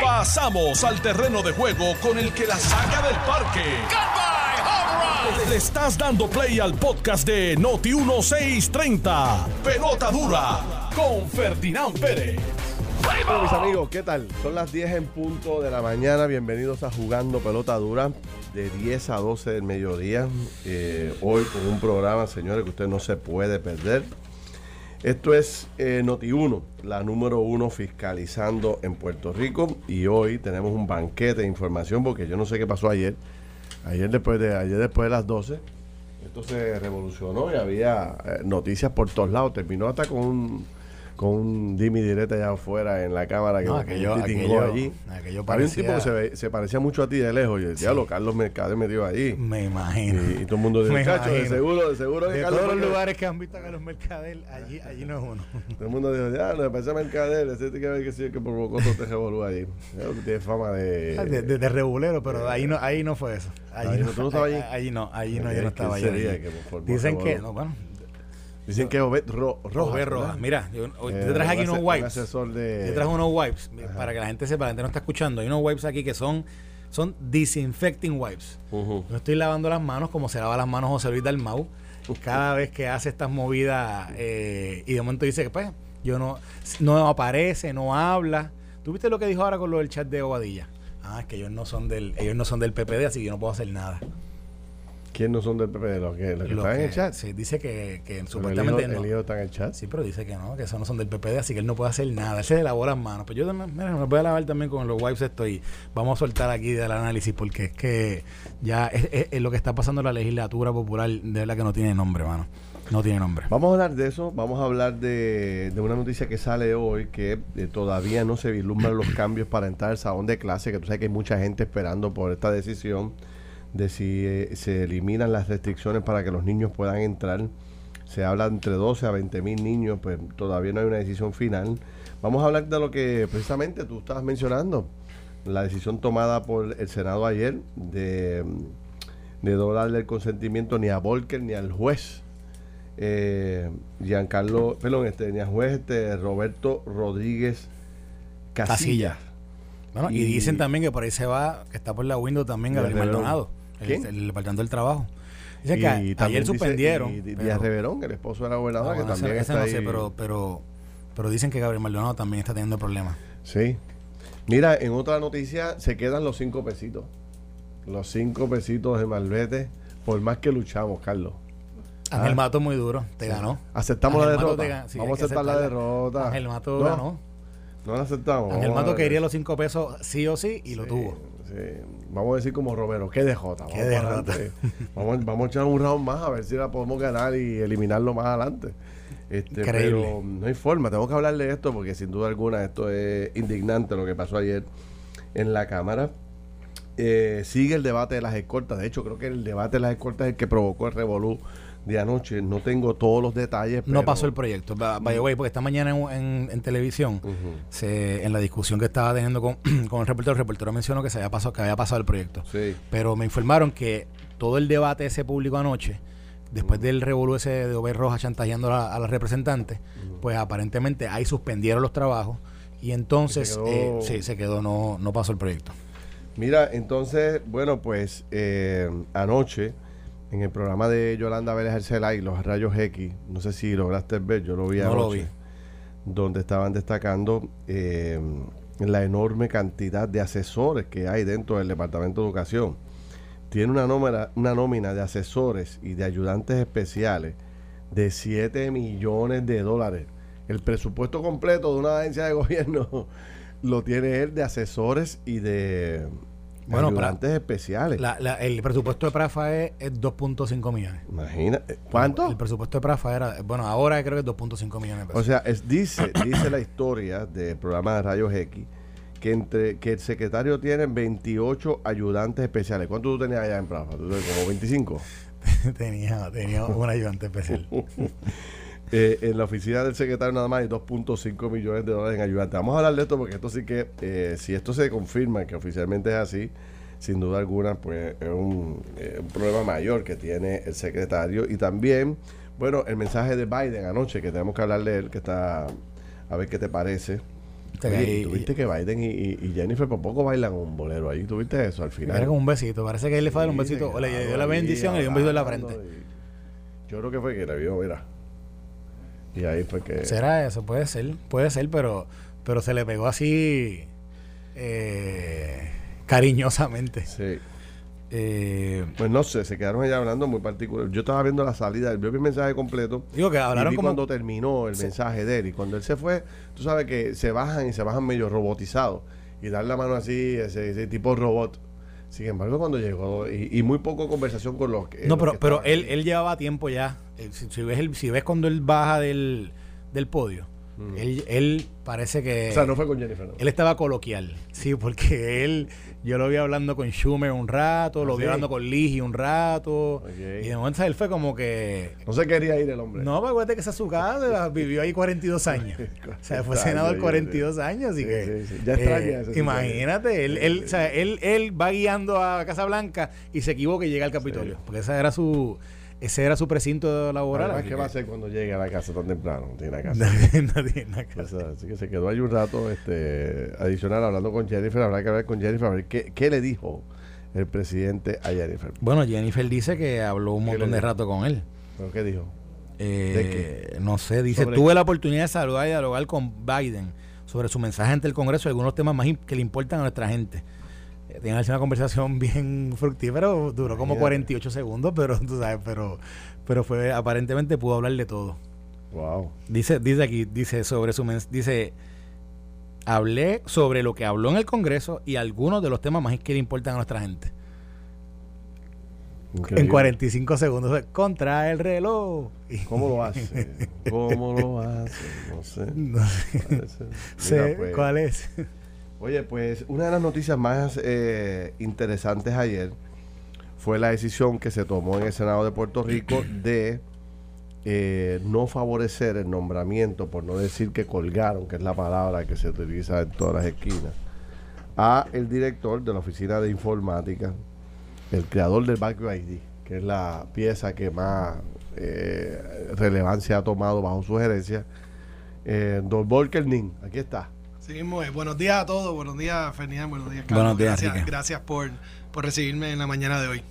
Pasamos al terreno de juego con el que la saca del parque. Le estás dando play al podcast de Noti 1630. Pelota dura con Ferdinand Pérez. Bueno, mis amigos, ¿qué tal? Son las 10 en punto de la mañana. Bienvenidos a Jugando Pelota Dura de 10 a 12 del mediodía. Eh, hoy con un programa, señores, que usted no se puede perder. Esto es eh, Noti1, la número uno fiscalizando en Puerto Rico. Y hoy tenemos un banquete de información porque yo no sé qué pasó ayer. Ayer después de, ayer después de las 12, esto se revolucionó y había eh, noticias por todos lados. Terminó hasta con un con un Dimi directa allá afuera en la cámara que No, aquello- aquello- allí. aquello Había un parecía- tipo que se, ve- se parecía mucho a ti de lejos. Y el diablo, Carlos Mercader metió allí. Me imagino. Y, y todo el mundo dice, cacho, de seguro, de seguro que De Carlos todos los Mercader-". lugares que han visto a Carlos Mercader, allí, allí no es uno. Todo el mundo dijo, ya, no, me parece Mercader, ese que ver que sí, que provocó todo este revolú. Ya, Tiene fama de... Ah, De, de, de rebulero, pero ahí no, ahí no fue eso. Allí no, ¿tú no allí? Allí no, allí no, ¿Quién yo no estaba allí. allí. que Dicen que, no, bueno, Dicen que es Obed Ro, Rojas, ¿verdad? Rojas. Mira, yo, hoy Eh, te traje aquí un unos un wipes. de... Te traje unos wipes para que la gente sepa, la gente no está escuchando. Hay unos wipes aquí que son, son disinfecting wipes. Ujú. Yo estoy lavando las manos como se lava las manos José Luis Dalmau cada vez que hace estas movidas eh, y de momento dice que pues yo no no aparece, no habla. ¿Tú viste lo que dijo ahora con lo del chat de Obadilla? Ah, es que ellos no son del ellos no son del PPD, así que yo no puedo hacer nada. ¿Quién no son del PP? ¿Los que, los que Lo están en que- el chat? Sí, dice que, que Pero supuestamente el hijo, no. el hijo está en el chat. Sí, pero dice que no, que esos no son del PPD, así que él no puede hacer nada. Él se lavó las manos. Pues yo también, mira, me voy a lavar también con los wipes esto y vamos a soltar aquí del análisis porque es que ya es, es- es lo que está pasando en la legislatura popular, de verdad que no tiene nombre, mano. No tiene nombre. Vamos a hablar de eso, vamos a hablar de, de una noticia que sale hoy que eh, todavía no se vislumbran los cambios para entrar al salón de clase, que tú sabes que hay mucha gente esperando por esta decisión de si eh, se eliminan las restricciones para que los niños puedan entrar. Se habla entre 12 a 20 mil niños, pues todavía no hay una decisión final. Vamos a hablar de lo que precisamente tú estabas mencionando, la decisión tomada por el Senado ayer de, de no darle el consentimiento ni a Volker ni al juez eh, Giancarlo, perdón, este, ni al juez este, Roberto Rodríguez Casillas. Casillas. Bueno, y, Y- dicen también que por ahí se va, que está por la window también Gabriel. Maldonado, ¿Quién? el departamento del trabajo. Dice Y que a- ayer dice- suspendieron. y Di- pero- Díaz Reverón, el esposo de la Ah, gobernadora, bueno, que también ese está no ahí. sé, pero, pero, pero dicen que Gabriel Maldonado también está teniendo problemas. Sí. Mira, en otra noticia se quedan los cinco pesitos. Los cinco pesitos de Malvete, por más que luchamos, Carlos. Ángel Ah. Mato muy duro, te ganó. Aceptamos la derrota. te gan- sí, Vamos a aceptar la derrota. Ángel Mato no, ganó. No la aceptamos. Ángel Mato quería los cinco pesos sí o sí y lo Sí, tuvo. Sí. Vamos a decir como Romero, qué derrota. Qué Vamos derrota. Vamos, vamos a echar un round más a ver si la podemos ganar y eliminarlo más adelante. Este, Increíble. Pero no hay forma, tengo que hablarle de esto porque sin duda alguna esto es indignante lo que pasó ayer en la Cámara. Eh, sigue el debate de las escoltas. De hecho, creo que el debate de las escoltas es el que provocó el revolú de anoche. No tengo todos los detalles. No pasó el proyecto. By the way, porque esta mañana en, en- en televisión, se, en la discusión que estaba teniendo con, con el reportero, el reportero mencionó que se había pasado, que había pasado el proyecto. Sí. Pero me informaron que todo el debate ese público anoche, después del revolú ese de Obed Rojas chantajeando a, la- a las representantes, pues aparentemente ahí suspendieron los trabajos y entonces se quedó- eh, sí, se quedó, no, no pasó el proyecto. Mira, entonces, bueno, pues eh, anoche en el programa de Yolanda Vélez Arcela y los rayos X, no sé si lograste ver, yo lo vi No lo anoche, vi. donde estaban destacando eh, la enorme cantidad de asesores que hay dentro del Departamento de Educación. Tiene una nómina, una nómina de asesores y de ayudantes especiales de 7 millones de dólares. El presupuesto completo de una agencia de gobierno lo tiene él de asesores y de Bueno, ayudantes especiales. La- la- el presupuesto de Prafa es, es 2.5 millones. Imagina, eh, ¿cuánto? El presupuesto de Prafa era, bueno, ahora creo que es 2.5 millones de pesos. O sea, es, dice, dice la historia del programa de Rayos X que entre que el secretario tiene 28 ayudantes especiales. ¿Cuánto tú tenías allá en Prafa? ¿Tú tenías como 25? tenía, tenía un ayudante especial. Eh, en la oficina del secretario nada más hay 2.5 millones de dólares en ayudantes. Vamos a hablar de esto porque esto sí que, eh, si esto se confirma que oficialmente es así, sin duda alguna, pues es un, eh, un problema mayor que tiene el secretario. Y también, bueno, el mensaje de Biden anoche, que tenemos que hablar de él, que está, a ver qué te parece. Oye, tuviste que Biden y, y- Jennifer por poco bailan un bolero ahí. ¿Tuviste eso al final? Era como un besito. Parece que él le fue a dar un besito. O le dio la bendición y le dio un besito en la frente. y- Yo creo que fue que le vio, mira. Y ahí fue que... Será eso, puede ser, puede ser, pero, pero se le pegó así eh, cariñosamente. Sí. Eh, Pues no sé, se quedaron allá hablando muy particular. Yo estaba viendo la salida, yo vi el mensaje completo. digo que y hablaron vi como cuando terminó el mensaje de él. Y cuando él se fue, tú sabes que se bajan y se bajan medio robotizados. Y dar la mano así, ese, ese tipo robot. Sin embargo, cuando llegó, y, y muy poco conversación con los que. No, pero, que pero él, él llevaba tiempo ya. Eh, Si, si ves el, si ves cuando él baja del, del podio, él, él parece que. O sea, no fue con Jennifer, ¿no? Él estaba coloquial, sí, porque él, yo lo vi hablando con Schumer un rato, lo ¿Ah, vi hablando con Ligi un rato, y de momento él fue como que, No se quería ir el hombre. no, pero acuérdate que esa es su casa, vivió ahí 42 años, o sea, fue senador yo 42 años, así Sí, que, sí, sí. Ya extraña ese imagínate, él, él, o sea, él, él va guiando a Casa Blanca y se equivoca y llega al Capitolio, porque esa era su, ese era su precinto laboral. Además, ¿qué que- va a hacer cuando llegue a la casa tan temprano? No tiene que hacer. no tiene O hacer. sea, así que se quedó ahí un rato este, adicional hablando con Jennifer. Habrá que hablar con Jennifer a ver qué, qué le dijo el presidente a Jennifer. Bueno, Jennifer dice que habló un ¿Qué montón de rato con él. ¿Pero qué dijo? Eh, no sé, dice, ¿Sobre tuve qué? la oportunidad de saludar y dialogar con Biden sobre su mensaje ante el Congreso y algunos temas más que le importan a nuestra gente. Tenían una conversación bien fructífera, duró como Imagínate. 48 segundos, pero tú sabes, pero, pero fue, aparentemente pudo hablar de todo. Wow. Dice, dice aquí, dice sobre su dice hablé sobre lo que habló en el Congreso y algunos de los temas más que le importan a nuestra gente. En Increíble. 45 segundos, contra el reloj. ¿Cómo lo hace? ¿Cómo lo hace? No sé. No sé. Pues, cuál es. Oye, pues una de las noticias más eh, interesantes ayer fue la decisión que se tomó en el Senado de Puerto Rico de eh, no favorecer el nombramiento, por no decir que colgaron, que es la palabra que se utiliza en todas las esquinas, a el director de la Oficina de Informática, el creador del Banco ID, que es la pieza que más eh, relevancia ha tomado bajo su gerencia, eh, Don Volker Nin, aquí está. Sí mismo es. Buenos días a todos. Buenos días, Ferdinand. Buenos días, Carlos. Buenos días, Gracias, gracias por, por recibirme en la mañana de hoy.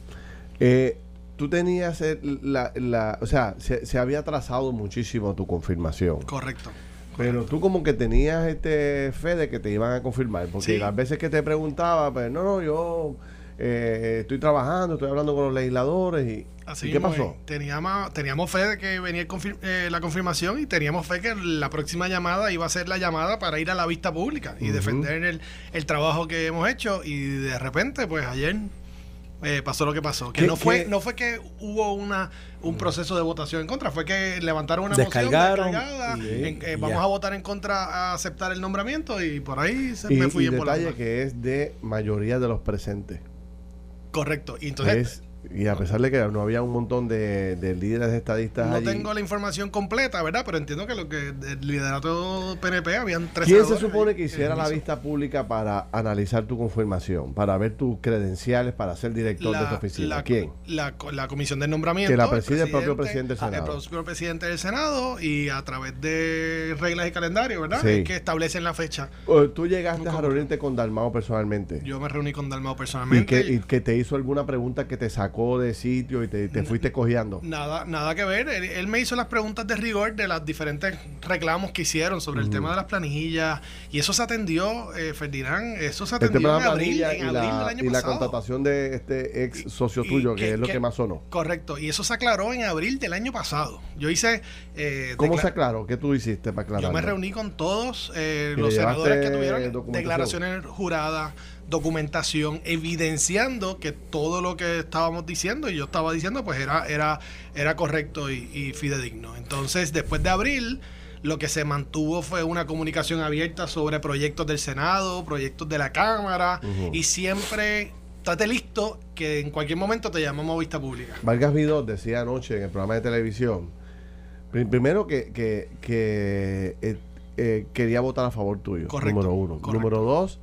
Eh, tú tenías el- la, la- o sea, se, se había atrasado muchísimo tu confirmación. Correcto. Pero tú como que tenías este fe de que te iban a confirmar, porque Sí. las veces que te preguntaba, pues no, no, yo eh, estoy trabajando, estoy hablando con los legisladores y, Así ¿y qué pasó? es. Teníamos, teníamos fe de que venía confir- eh, la confirmación y teníamos fe que la próxima llamada iba a ser la llamada para ir a la vista pública y defender el, el trabajo que hemos hecho. Y de repente, pues ayer eh, pasó lo que pasó. Que ¿Qué- no fue, qué? no fue que hubo una un proceso de votación en contra, fue que levantaron una Descargaron moción descargada, y- en- eh, vamos ya. a votar en contra a aceptar el nombramiento y por ahí se Y, me fui y en por la detalle que es de mayoría de los presentes. Correcto. Y entonces Es- y a pesar de que no había un montón de, de líderes estadistas no allí, tengo la información completa, ¿verdad? Pero entiendo que lo que el liderato PNP habían tres ¿quién se supone que hiciera la vista pública para analizar tu confirmación, para ver tus credenciales para ser director de esta oficina? la- ¿Quién? La, la comisión de nombramiento. Que la preside el propio presidente del ah, Senado. El propio presidente del Senado y a través de reglas y calendario, ¿verdad? Sí. Es que establecen la fecha. Tú llegaste a reunirte con Dalmao personalmente. Yo me reuní con Dalmao y, personalmente. que, y que te hizo alguna pregunta que te sacó de sitio y te, te fuiste cojeando. Nada, nada que ver. Él, él me hizo las preguntas de rigor de las diferentes reclamos que hicieron sobre el tema de las planillas. Y eso se atendió, eh, Ferdinand, eso se atendió en la abril, en y abril del la, año y la pasado. contratación de este ex socio Y tuyo, que, que- es lo que, que- más sonó. Correcto, y eso se aclaró en abril del año pasado. Yo hice... eh, ¿Cómo se aclaró? ¿Qué tú hiciste para aclarar? Yo me reuní con todos eh, ¿Y los senadores que tuvieron declaraciones juradas, documentación, evidenciando que todo lo que estábamos diciendo y yo estaba diciendo pues era, era, era correcto y, y fidedigno. Entonces, después de abril, lo que se mantuvo fue una comunicación abierta sobre proyectos del Senado, proyectos de la Cámara y siempre... Estate listo que en cualquier momento te llamamos a vista pública. Vargas Vidot decía anoche en el programa de televisión, pri- primero que, que, que, eh, eh, quería votar a favor tuyo, Correcto, número uno. correcto. Número dos,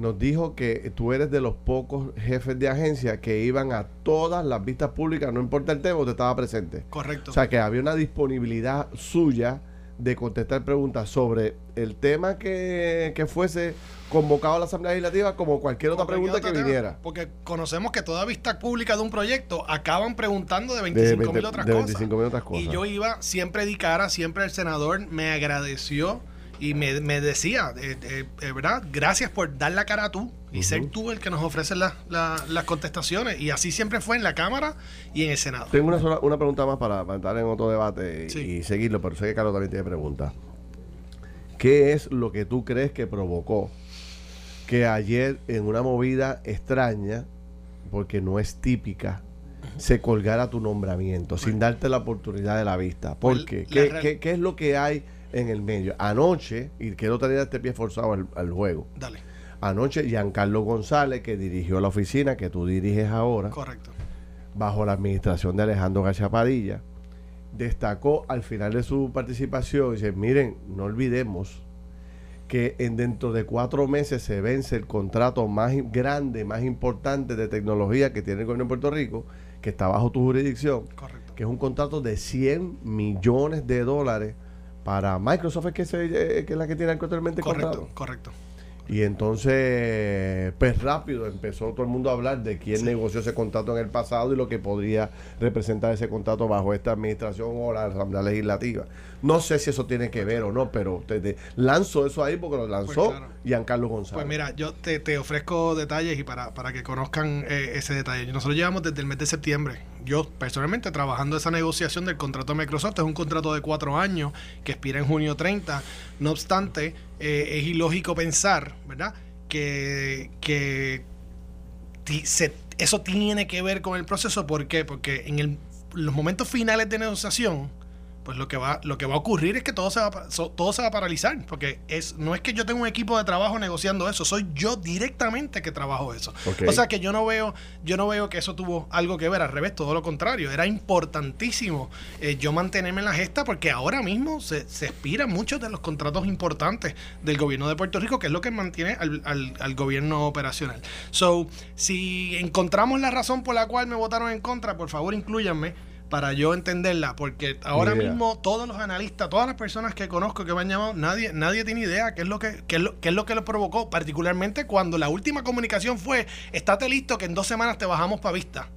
nos dijo que tú eres de los pocos jefes de agencia que iban a todas las vistas públicas, no importa el tema, usted estaba presente. Correcto. O sea que había una disponibilidad suya de contestar preguntas sobre el tema que, que fuese convocado a la Asamblea Legislativa como cualquier otra pregunta que tema, viniera. Porque conocemos que toda vista pública de un proyecto acaban preguntando de De, 25 mil 20 otras de cosas. 25 mil otras cosas. Y yo iba, siempre di cara, siempre el senador me agradeció y me, me decía, eh, eh, eh, ¿verdad? Gracias por dar la cara tú y ser tú el que nos ofrece la- la- las contestaciones. Y así siempre fue en la Cámara y en el Senado. Tengo una, sola- una pregunta más para, para entrar en otro debate y, Sí. y seguirlo, pero sé que Carlos también tiene preguntas. ¿Qué es lo que tú crees que provocó que ayer en una movida extraña, porque no es típica, se colgara tu nombramiento sin darte la oportunidad de la vista? ¿Por Pues, qué? la ¿Qué, real- qué- qué es lo que hay en el medio? Anoche, y quiero tener este pie forzado al, al juego, Dale, anoche Giancarlo González, que dirigió la oficina que tú diriges ahora, correcto. bajo la administración de Alejandro García Padilla, destacó al final de su participación, dice, miren, no olvidemos que en dentro de cuatro meses se vence el contrato más grande, más importante de tecnología que tiene el gobierno de Puerto Rico, que está bajo tu jurisdicción, Correcto. que es un contrato de 100 millones de dólares para Microsoft, es que, se, eh, que es la que tiene actualmente Correcto, contrato. correcto. Y entonces, pues rápido empezó todo el mundo a hablar de quién negoció ese contrato en el pasado y lo que podría representar ese contrato bajo esta administración o la Asamblea Legislativa. No sé si eso tiene que ver o no, pero te, te- lanzo eso ahí porque lo lanzó Pues claro. Giancarlo González. Pues mira, yo te, te ofrezco detalles y para, para que conozcan eh, ese detalle. Nosotros llevamos desde el mes de septiembre, yo personalmente trabajando esa negociación del contrato de Microsoft, es un contrato de cuatro años que expira en junio 30. No obstante, eh, es ilógico pensar, ¿verdad? Que, que se- eso tiene que ver con el proceso. ¿Por qué? Porque en el- los momentos finales de negociación, pues lo que va lo que va a ocurrir es que todo se va todo se va a paralizar porque es no es que yo tenga un equipo de trabajo negociando eso soy yo directamente que trabajo eso. O sea que yo no veo yo no veo que eso tuvo algo que ver al revés todo lo contrario era importantísimo eh, yo mantenerme en la gesta porque ahora mismo se, se expiran muchos de los contratos importantes del gobierno de Puerto Rico que es lo que mantiene al, al- al gobierno operacional. So si encontramos la razón por la cual me votaron en contra por favor incluyanme para yo entenderla, porque ahora mismo todos los analistas, todas las personas que conozco que me han llamado, nadie, nadie tiene idea qué es lo que, qué es lo, qué es lo que lo provocó, particularmente cuando la última comunicación fue, estate listo que en dos semanas te bajamos para vista.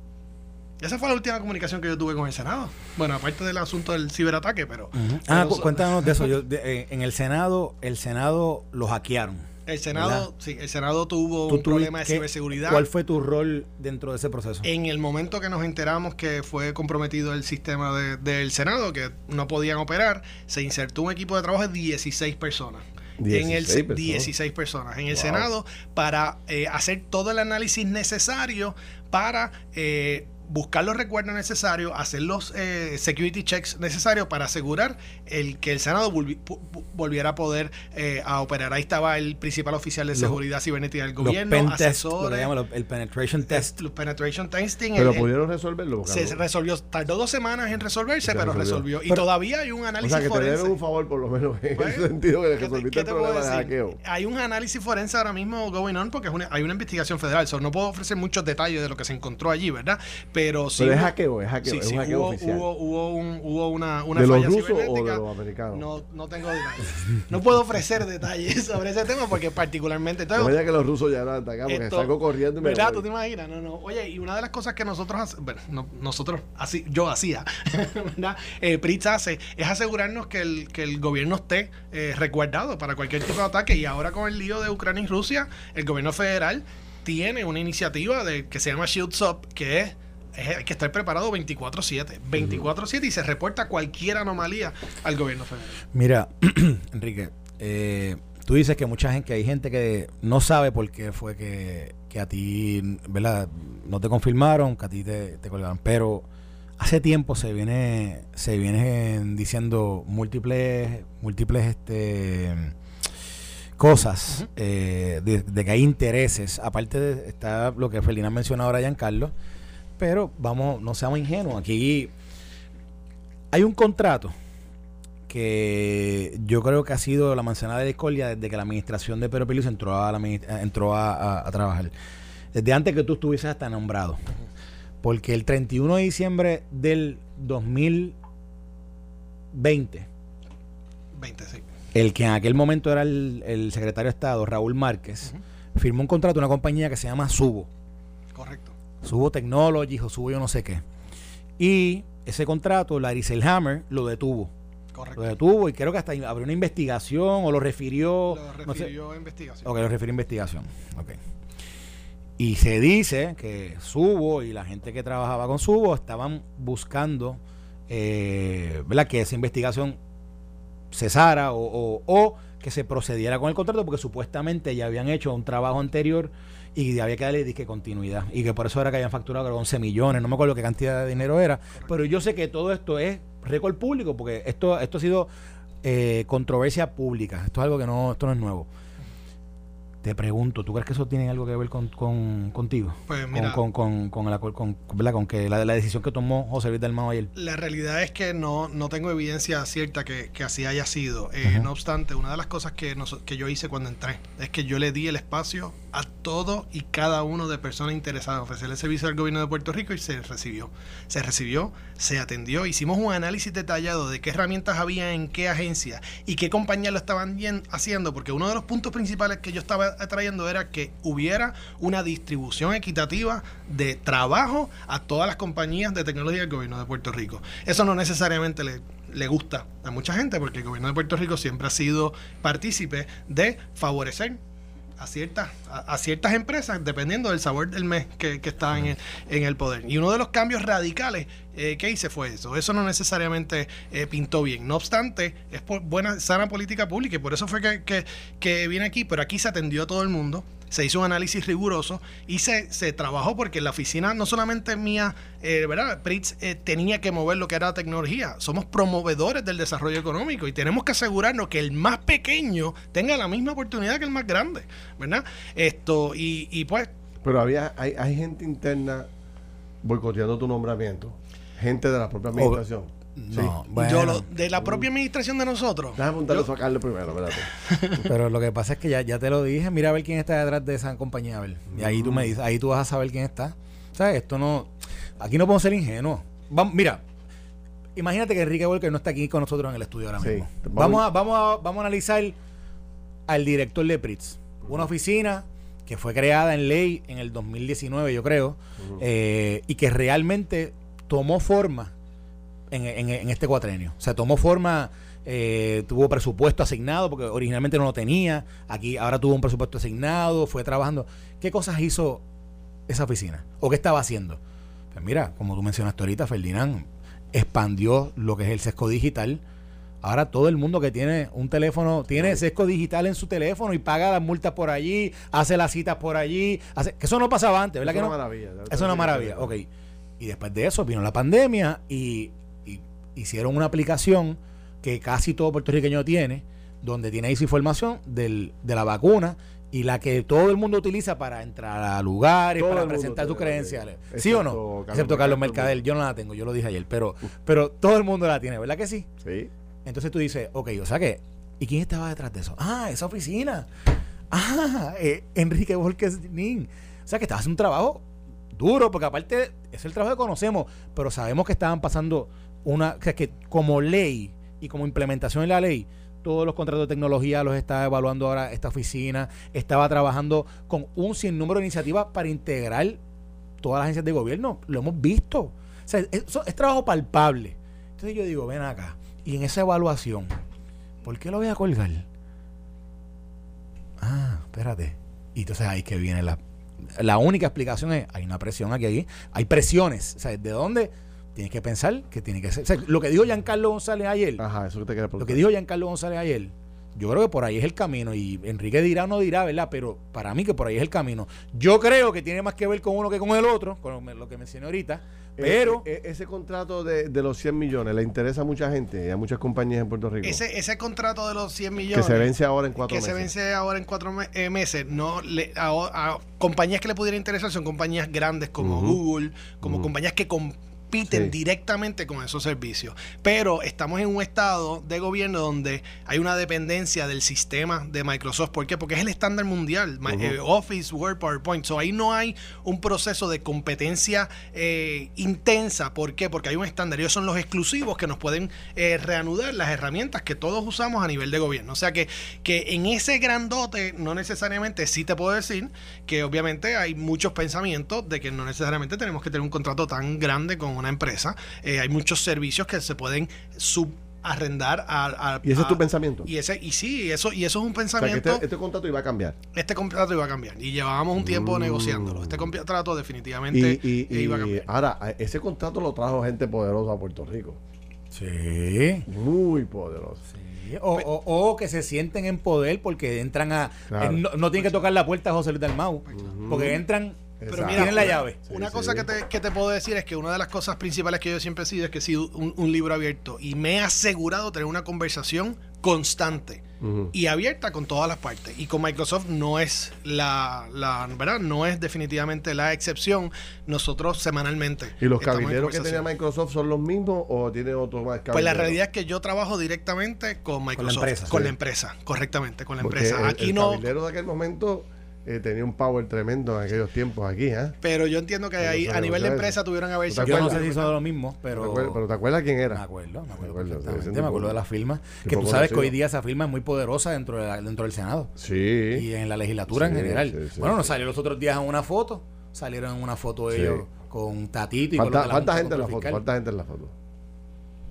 Esa fue la última comunicación que yo tuve con el Senado. Bueno, aparte del asunto del ciberataque, pero... Ah, pero cu- cuéntanos de eso. Yo, de- eh, en el Senado, el Senado lo hackearon. El Senado, sí, el Senado tuvo ¿Tú un problema de ciberseguridad. ¿Cuál fue tu rol dentro de ese proceso? En el momento que nos enteramos que fue comprometido el sistema de- del Senado, que no podían operar, se insertó un equipo de trabajo de 16 personas. en el 16 se- personas. 16 personas en el Wow. Senado para eh, hacer todo el análisis necesario para eh, buscar los recuerdos necesarios, hacer los eh, security checks necesarios para asegurar el que el Senado volvi- volviera a poder eh, a operar. Ahí estaba el principal oficial de Los- seguridad cibernética del los gobierno, pen test, lo que asesores, los- el penetration test. los penetration testing, pero el- pudieron resolverlo. se algo- resolvió, tardó dos semanas en resolverse, Se pero resolvió. resolvió. Y Pero- todavía hay un o análisis sea, que te forense. un favor por lo menos en el sentido que ¿Qué te- resolviste el problema de hackeo. Hay un análisis forense ahora mismo going on porque es una- hay una investigación federal. So, no puedo ofrecer muchos detalles de lo que se encontró allí, ¿verdad? Pero sí. Pero es hackeo, es hackeo, sí, es sí, hackeo hubo, oficial. hubo, hubo, un- hubo una, una ¿De los falla rusos o de cibernética. los americanos? No, no tengo. No puedo ofrecer detalles sobre ese tema porque particularmente... No entonces, vaya que los rusos ya eran acá porque esto- salgo corriendo y me ¿Verdad? voy. ¿Tú te imaginas? No, no. Oye, y una de las cosas que nosotros, bueno, no- nosotros, así, yo hacía, ¿verdad? Eh, Pritz hace, es asegurarnos que el, que el gobierno esté eh, resguardado para cualquier tipo de ataque. Y ahora con el lío de Ucrania y Rusia, el gobierno federal tiene una iniciativa de, que se llama Shields Up, que es- hay que estar preparado 24-7. 24-7 y se reporta cualquier anomalía al gobierno federal. Mira, Enrique, eh, tú dices que mucha gente, que hay gente que no sabe por qué fue que, que a ti, ¿verdad? No te confirmaron, que a ti te, te colgaron. Pero hace tiempo se viene, se vienen diciendo múltiples, múltiples este cosas eh, de, de que hay intereses. Aparte de está lo que Felina mencionó ahora, Giancarlo. Pero vamos, no seamos ingenuos. Aquí hay un contrato que yo creo que ha sido la manzana de discordia desde que la administración de Pedro Pérez entró a la entró a, a- a trabajar. Desde antes que tú estuvieses hasta nombrado. Porque el 31 de diciembre del 2020, 20, sí. El que en aquel momento era el, el secretario de Estado, Raúl Márquez, firmó un contrato de una compañía que se llama Subo. Correcto. Subo Technologies o Subo yo no sé qué. Y ese contrato, Larry Selhammer lo detuvo. Correcto. Lo detuvo y creo que hasta abrió una investigación o lo refirió. Lo no sé. refirió a investigación. Ok, lo refirió a investigación. Ok. Y se dice que Subo y la gente que trabajaba con Subo estaban buscando eh, ¿verdad? que esa investigación cesara o, o- o que se procediera con el contrato porque supuestamente ya habían hecho un trabajo anterior y había que darle disque continuidad y que por eso era que habían facturado creo, 11 millones, no me acuerdo qué cantidad de dinero era, pero yo sé que todo esto es récord público porque esto, esto ha sido eh, controversia pública, esto es algo que no, esto no es nuevo. Te pregunto, ¿tú crees que eso tiene algo que ver con, con- contigo? Pues mira, con, con, con, la, con, con que la, la decisión que tomó José Luis Dalmau ayer. La realidad es que no, no tengo evidencia cierta que, que así haya sido. Eh. No obstante, una de las cosas que, nos- que yo hice cuando entré es que yo le di el espacio a todo y cada uno de personas interesadas en ofrecerle servicio al gobierno de Puerto Rico y se recibió. Se recibió, se atendió, hicimos un análisis detallado de qué herramientas había en qué agencia y qué compañías lo estaban haciendo, porque uno de los puntos principales que yo estaba trayendo era que hubiera una distribución equitativa de trabajo a todas las compañías de tecnología del gobierno de Puerto Rico. Eso no necesariamente le, le gusta a mucha gente, porque el gobierno de Puerto Rico siempre ha sido partícipe de favorecer a ciertas, a, a ciertas empresas, dependiendo del sabor del mes que, que está en el, en el poder. Y uno de los cambios radicales eh, que hice fue eso. Eso no necesariamente eh, pintó bien. No obstante, es por buena, sana política pública y por eso fue que, que, que vine aquí, pero aquí se atendió a todo el mundo. Se hizo un análisis riguroso y se, se trabajó porque la oficina, no solamente mía, eh, ¿verdad? Pritz eh, tenía que mover lo que era la tecnología. Somos promovedores del desarrollo económico y tenemos que asegurarnos que el más pequeño tenga la misma oportunidad que el más grande, ¿verdad? Esto, y, y pues Pero había, hay, hay gente interna boicoteando tu nombramiento. Gente de la propia administración. No, Sí. bueno, yo lo, de la propia administración de nosotros. Déjame apuntarle eso a Carlos primero, espérate. pero lo que pasa es que ya, ya te lo dije, mira a ver quién está detrás de esa compañía, a ver. Y ahí tú me dices, ahí tú vas a saber quién está. ¿Sabes? Esto no, aquí no podemos ser ingenuos. Vamos, mira, imagínate que Enrique Walker no está aquí con nosotros en el estudio ahora Sí. mismo. Vamos- Vamos a, vamos a, vamos a analizar al director de Pritz. Una oficina que fue creada en ley en el 2019, yo creo, eh, y que realmente tomó forma en, en- en este cuatrenio. O sea, tomó forma, eh, tuvo presupuesto asignado, porque originalmente no lo tenía. Aquí ahora tuvo un presupuesto asignado, fue trabajando. ¿Qué cosas hizo esa oficina? ¿O qué estaba haciendo? Pues mira, como tú mencionaste ahorita, Ferdinand expandió lo que es el sesco digital. Ahora todo el mundo que tiene un teléfono tiene sesco digital en su teléfono y paga las multas por allí, hace las citas por allí. Hace, que eso no pasaba antes, ¿verdad Es que una no? maravilla. Es una maravilla, ok. Y después de eso vino la pandemia y, y hicieron una aplicación que casi todo puertorriqueño tiene, donde tiene su información del, de la vacuna y la que todo el mundo utiliza para entrar a lugares, Todo para presentar sus credenciales. ¿Sí o no? Carlos Excepto Carlos Mercader. Yo no la tengo, yo lo dije ayer, pero, pero todo el mundo la tiene, ¿verdad que sí? Sí. Entonces tú dices, ok, o sea que, ¿y quién estaba detrás de eso? Ah, esa oficina. Ah, eh, Enrique Nin. O sea que estaba haciendo un trabajo duro, porque aparte es el trabajo que conocemos, pero sabemos que estaban pasando una, sea, que como ley y como implementación de la ley, todos los contratos de tecnología los está evaluando ahora esta oficina, estaba trabajando con un sinnúmero de iniciativas para integrar todas las agencias de gobierno, lo hemos visto. O sea, eso es trabajo palpable. Entonces yo digo, ven acá, y en esa evaluación, ¿por qué lo voy a colgar? Ah, espérate. Y entonces ahí que viene la... La única explicación es, hay una presión aquí, aquí hay presiones. O sea, ¿de dónde? Tienes que pensar que tiene que ser... o sea, lo que dijo Giancarlo González ayer, Ajá, eso que te quería lo que dijo Giancarlo González ayer, yo creo que por ahí es el camino. Y Enrique dirá o no dirá, ¿verdad? Pero para mí que por ahí es el camino. Yo creo que tiene más que ver con uno que con el otro, con lo que mencioné ahorita. Pero... Eh, eh, ese contrato de, de los 100 millones le interesa a mucha gente y a muchas compañías en Puerto Rico. Ese, ese contrato de los 100 que millones. se vence ahora en cuatro que meses. se vence ahora en cuatro me- eh, meses, no le, a, a compañías que le pudiera interesar son compañías grandes como. Google, como compañías que compiten Sí. directamente con esos servicios. Pero estamos en un estado de gobierno donde hay una dependencia del sistema de Microsoft. ¿Por qué? Porque es el estándar mundial. Eh, Office, Word, PowerPoint. So, ahí no hay un proceso de competencia eh, intensa. ¿Por qué? Porque hay un estándar. Ellos son los exclusivos que nos pueden eh, reanudar las herramientas que todos usamos a nivel de gobierno. O sea que, que en ese grandote, no necesariamente, sí te puedo decir que obviamente hay muchos pensamientos de que no necesariamente tenemos que tener un contrato tan grande con una empresa. Eh, hay muchos servicios que se pueden subarrendar a, a- ¿Y ese es tu pensamiento? Y ese y sí, eso y eso es un O sea, que pensamiento. este, este contrato iba a cambiar. este contrato iba a cambiar y llevábamos un tiempo Mm. negociándolo. Este contrato definitivamente Y, y- eh, iba a y cambiar. ahora, ese contrato lo trajo gente poderosa a Puerto Rico. Sí. Muy poderosa. Sí, O, o- o que se sienten en poder porque entran a. Claro. eh, no, no tienen que tocar la puerta a José Luis Dalmau. Porque entran. Pero mira, tienen la una- llave. Una Sí, cosa sí. Que, te, que te puedo decir es que una de las cosas principales que yo siempre he sido es que he sido un, un libro abierto y me he asegurado tener una conversación constante y abierta con todas las partes. Y con Microsoft no es la, la ¿verdad? No es definitivamente la excepción. Nosotros semanalmente. ¿Y los cabineros que tenía. Microsoft son los mismos o tiene otro más Pues la cabinero? realidad es que yo trabajo directamente con Microsoft. empresa. Con Sí. la empresa, correctamente, con la Porque empresa. el- Aquí el no. cabinero de aquel momento eh, tenía un power tremendo en aquellos tiempos aquí, ¿eh? Pero yo entiendo que Pero ahí, a nivel de empresa tuvieron que haber ¿Te Yo no sé si son los mismos, ¿Te acuerdas? pero. Pero ¿te acuerdas quién Me era? acuerdo, me acuerdo acuerdo, sí, perfectamente. ese Me acuerdo de la firma. Que tú sabes que hoy día esa firma es muy poderosa dentro, de la- dentro del Senado Sí. y en la legislatura en general. sí, sí, bueno, nos salió los otros días en una foto. Salieron en una foto Sí. ellos con Tatito y con Falta, la falta gente en la foto, falta gente en la foto.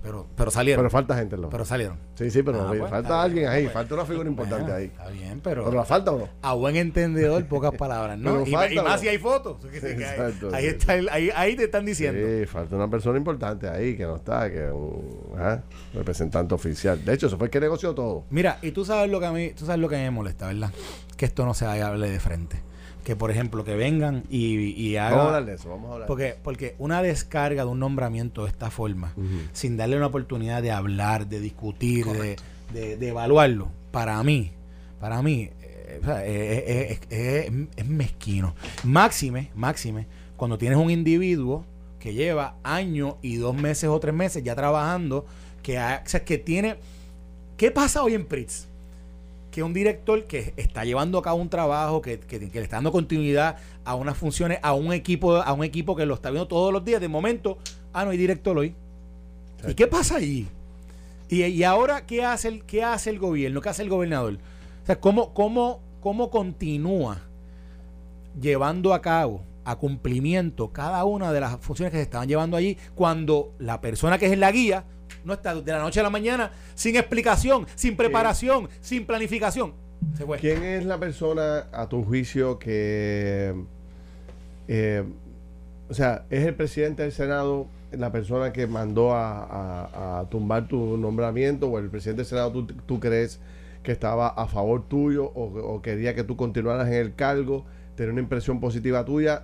Pero, pero salieron. Pero falta gente en la Pero salieron. Sí, sí, pero Ah, no, pues, falta alguien bien, ahí, pues. falta una figura importante Bueno, ahí. Está bien, pero. ¿Pero la falta o no? a buen entendedor, pocas palabras, ¿no? Pero Y, falta, y más si hay fotos. Que sí, que hay- Exacto, ahí, sí. está el- ahí, ahí te están diciendo. Sí, falta una persona importante ahí que no está, que es un ajá, representante oficial. De hecho, eso fue el que negoció todo. Mira, y tú sabes lo que a mí, tú sabes lo que me molesta, ¿verdad? Que esto no se hable de frente. Que por ejemplo, que vengan y, y hagan. Vamos a hablar de eso, vamos a hablar. Porque, porque una descarga de un nombramiento de esta forma, sin darle una oportunidad de hablar, de discutir, de, de- de evaluarlo, para mí, para mí, eh, eh, eh, eh, es, es mezquino. Máxime, máxime, cuando tienes un individuo que lleva años y dos meses o tres meses ya trabajando, que, ha- o sea, que tiene... ¿Qué pasa hoy en Pritz? Que un director que está llevando a cabo un trabajo, que, que- que le está dando continuidad a unas funciones, a un equipo, a un equipo que lo está viendo todos los días, de momento, ah, no hay director hoy. ¿Y qué pasa allí? Y, y ahora, ¿qué hace, el, ¿qué hace el gobierno? ¿Qué hace el gobernador? O sea, ¿cómo, cómo, cómo continúa llevando a cabo, a cumplimiento, cada una de las funciones que se estaban llevando allí, cuando la persona que es la guía no está de la noche a la mañana sin explicación, sin preparación, sin planificación. Se fue. ¿Quién es la persona, a tu juicio, que... eh, o sea, es el presidente del Senado la persona que mandó a, a- a tumbar tu nombramiento o el presidente del Senado tú, tú crees que estaba a favor tuyo o, o quería que tú continuaras en el cargo, tener una impresión positiva tuya,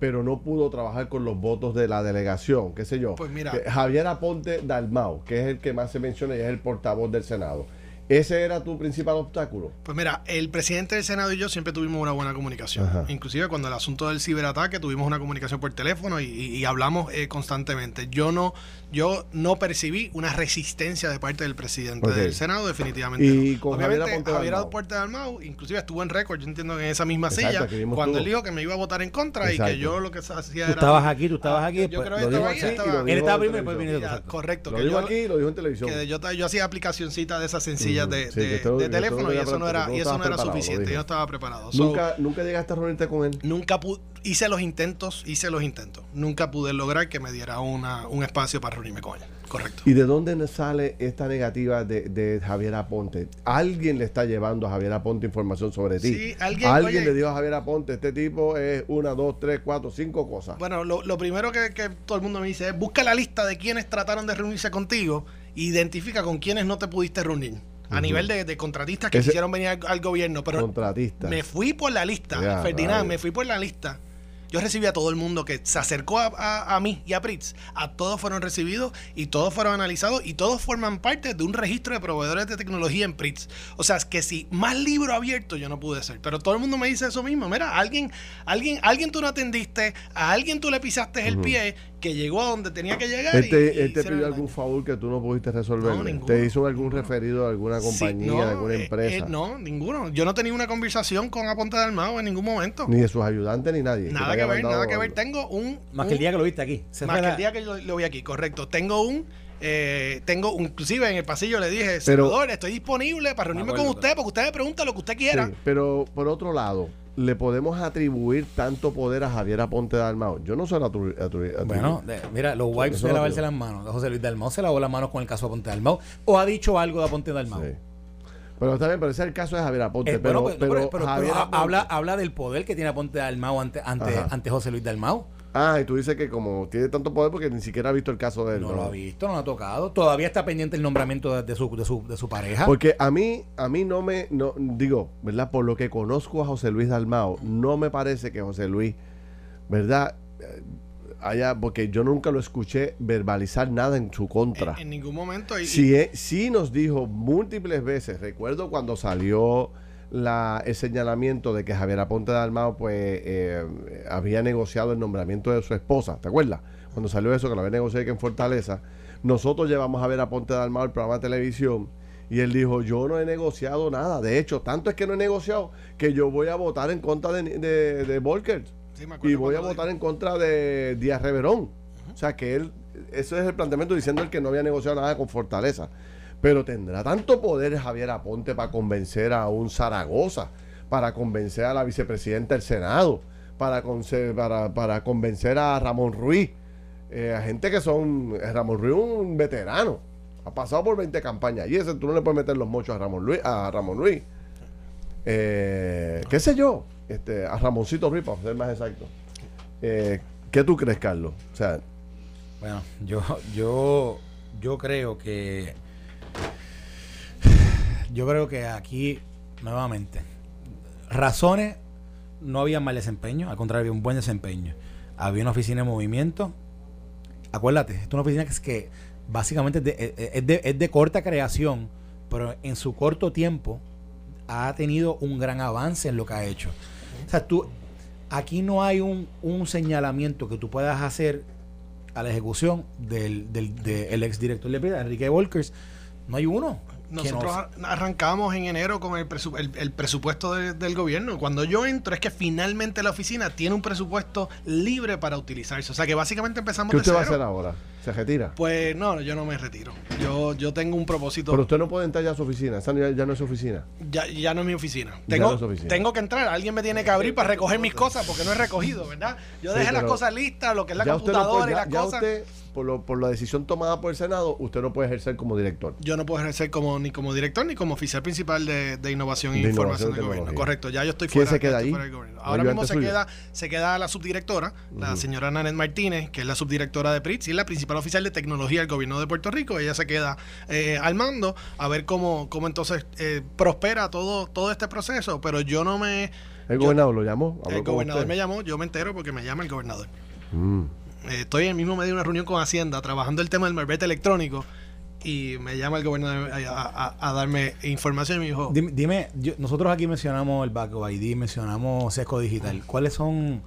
pero no pudo trabajar con los votos de la delegación, qué sé yo. Pues mira. Que Javier Aponte Dalmau, que es el que más se menciona y es el portavoz del Senado. ¿Ese era tu principal obstáculo? Pues mira, el presidente del Senado y yo siempre tuvimos una buena comunicación. Ajá. Inclusive cuando el asunto del ciberataque tuvimos una comunicación por teléfono y, y- y hablamos eh, constantemente. Yo no, yo no percibí una resistencia de parte del presidente del Senado, definitivamente. Y no. con Obviamente, Javier Aponte. Aponte Dalmau, inclusive estuvo en récord, yo entiendo que en esa misma Exacto, silla, cuando tú. él dijo que me iba a votar en contra y que yo lo que hacía Tú era. estabas aquí, tú estabas Ah, aquí. yo después- creo que estaba aquí Él estaba primero y después tú. correcto. Lo que dijo yo- aquí lo dijo en televisión. que yo, yo hacía aplicacioncitas de esas sencillas Ujú. de, Sí, teléfono no y eso no era, y eso no era suficiente. Yo no estaba preparado. So, Nunca, nunca llegaste a reunirte con él. nunca pu- hice los intentos, hice los intentos. Nunca pude lograr que me diera una, un espacio para reunirme con él. Correcto. ¿Y de dónde sale esta negativa de, de Javier Aponte? ¿Alguien le está llevando a Javier Aponte información sobre ti? Sí, alguien- oye- le dijo a Javier Aponte, este tipo es una, dos, tres, cuatro, cinco cosas. Bueno, lo, lo primero que, que todo el mundo me dice es busca la lista de quienes trataron de reunirse contigo e identifica con quienes no te pudiste reunir. A nivel de, de contratistas que Ese- quisieron venir al, al gobierno. Pero Contratista. me fui por la lista, Ferdinand, me fui por la lista. Yo recibí a todo el mundo que se acercó a, a- a mí y a Pritz. A todos fueron recibidos y todos fueron analizados y todos forman parte de un registro de proveedores de tecnología en Pritz. O sea, es que si más libro abierto yo no pude ser. Pero todo el mundo me dice eso mismo. Mira, alguien, alguien, alguien tú no atendiste, a alguien tú le pisaste el pie que llegó a donde tenía que llegar. ¿Él te, y- y él te hicieron pidió algún favor que tú no pudiste resolver? No, ninguno. ¿Te hizo algún referido a alguna Sí, compañía, no, de alguna eh, empresa? eh, no, ninguno. Yo no tenía una conversación con Aponte del Mago en ningún momento. Ni de sus ayudantes ni nadie. Nada que ver, nada que ver. Tengo un. Más un- que el día que lo viste aquí. Se más que la- el día que yo lo vi aquí, correcto. Tengo un. eh, tengo un- inclusive en el pasillo le dije, senador, estoy disponible para reunirme con usted, porque usted me pregunta lo que usted quiera. Sí, pero por otro lado, ¿le podemos atribuir tanto poder a Javier Aponte Dalmao? Yo no se lo atribuyo. Bueno, de- mira, los wipes de lavarse las manos. José Luis Dalmau se lavó las manos con el caso de Aponte Dalmau. ¿O ha dicho algo de Aponte Dalmau? Sí. Pero está bien, pero ese es el caso de Javier Aponte. Eh, pero, bueno, pero, pero- Javier Aponte- habla, habla del poder que tiene Aponte Dalmau ante, ante, Ajá. ante José Luis Dalmau. Ah, y tú dices que como tiene tanto poder porque ni siquiera ha visto el caso de él. No lo ha visto, no lo ha tocado. Todavía está pendiente el nombramiento de, de su, de, su, de su pareja. Porque a mí, a mí no me, no, digo, ¿verdad? Por lo que conozco a José Luis Dalmao, no me parece que José Luis, ¿verdad? Eh, Haya, porque yo nunca lo escuché verbalizar nada en su contra. En, en ningún momento. y- Sí, eh, sí nos dijo múltiples veces, recuerdo cuando salió la, el señalamiento de que Javier Aponte Dalmao pues eh, había negociado el nombramiento de su esposa, ¿te acuerdas? Cuando salió eso, que lo había negociado que en Fortaleza, nosotros llevamos a ver a Ponte Dalmao el programa de televisión y él dijo, yo no he negociado nada, de hecho, tanto es que no he negociado que yo voy a votar en contra de, de, de Volker Sí, y voy a votar en contra de Díaz Reverón. O sea que él, eso es el planteamiento diciendo él que no había negociado nada con Fortaleza. Pero tendrá tanto poder Javier Aponte para convencer a un Zaragoza, para convencer a la vicepresidenta del Senado, para, para, para convencer a Ramón Ruiz, eh, a gente que son. eh, Ramón Ruiz un veterano, ha pasado por 20 campañas y ese tú no le puedes meter los mochos a Ramón Ruiz. A Ramón Ruiz. Eh, ¿Qué sé yo? Este, a Ramoncito Ruiz, para ser más exacto. Eh, ¿Qué tú crees, Carlos? O sea, Bueno, yo, yo, yo creo que. Yo creo que aquí, nuevamente, razones no había mal desempeño, al contrario, había un buen desempeño. Había una oficina en movimiento. Acuérdate, es una oficina que es que básicamente es de, es- es de- es de corta creación, pero en su corto tiempo ha tenido un gran avance en lo que ha hecho. O sea, tú, aquí no hay un, un señalamiento que tú puedas hacer a la ejecución del, del, del exdirector de Enrique Volkers. No hay uno. Nosotros nos- ar- arrancamos en enero con el, presu- el- el presupuesto de- del gobierno. Cuando yo entro es que finalmente la oficina tiene un presupuesto libre para utilizarse. O sea que básicamente empezamos ¿qué de usted va a hacer ahora? ¿Se retira? Pues no, yo no me retiro. Yo, yo tengo un propósito. Pero usted no puede entrar ya a su oficina. Esa ya, ya no es su oficina. Ya, ya no es mi oficina. Tengo, no es oficina. tengo que entrar. Alguien me tiene que abrir para recoger mis cosas porque no he recogido, ¿verdad? Yo Sí, dejé las cosas listas, lo que es la no computadora y las cosas. usted, por, lo, por la decisión tomada por el Senado, usted no puede ejercer como director. Yo no puedo ejercer como ni como director ni como oficial principal de, de innovación e De información del gobierno. Correcto, ya yo estoy ¿Quién fuera, se queda ahí? fuera del gobierno. ¿O Ahora mismo se suyo? queda, se queda la subdirectora, la señora Nanet Martínez, que es la subdirectora de PRITS y es la principal oficial de tecnología del gobierno de Puerto Rico. Ella se queda eh, al mando a ver cómo, cómo entonces eh, prospera todo, todo este proceso, pero yo no me... El yo- gobernador lo llamó. el gobernador me llamó, yo me entero porque me llama el gobernador. Mm. Eh, estoy en el mismo medio de una reunión con Hacienda trabajando el tema del marbete electrónico y me llama el gobernador a, a- darme información y me dijo, Dime, dime, yo- nosotros aquí mencionamos el Backup ID, mencionamos Sesco Digital. ¿Cuáles son,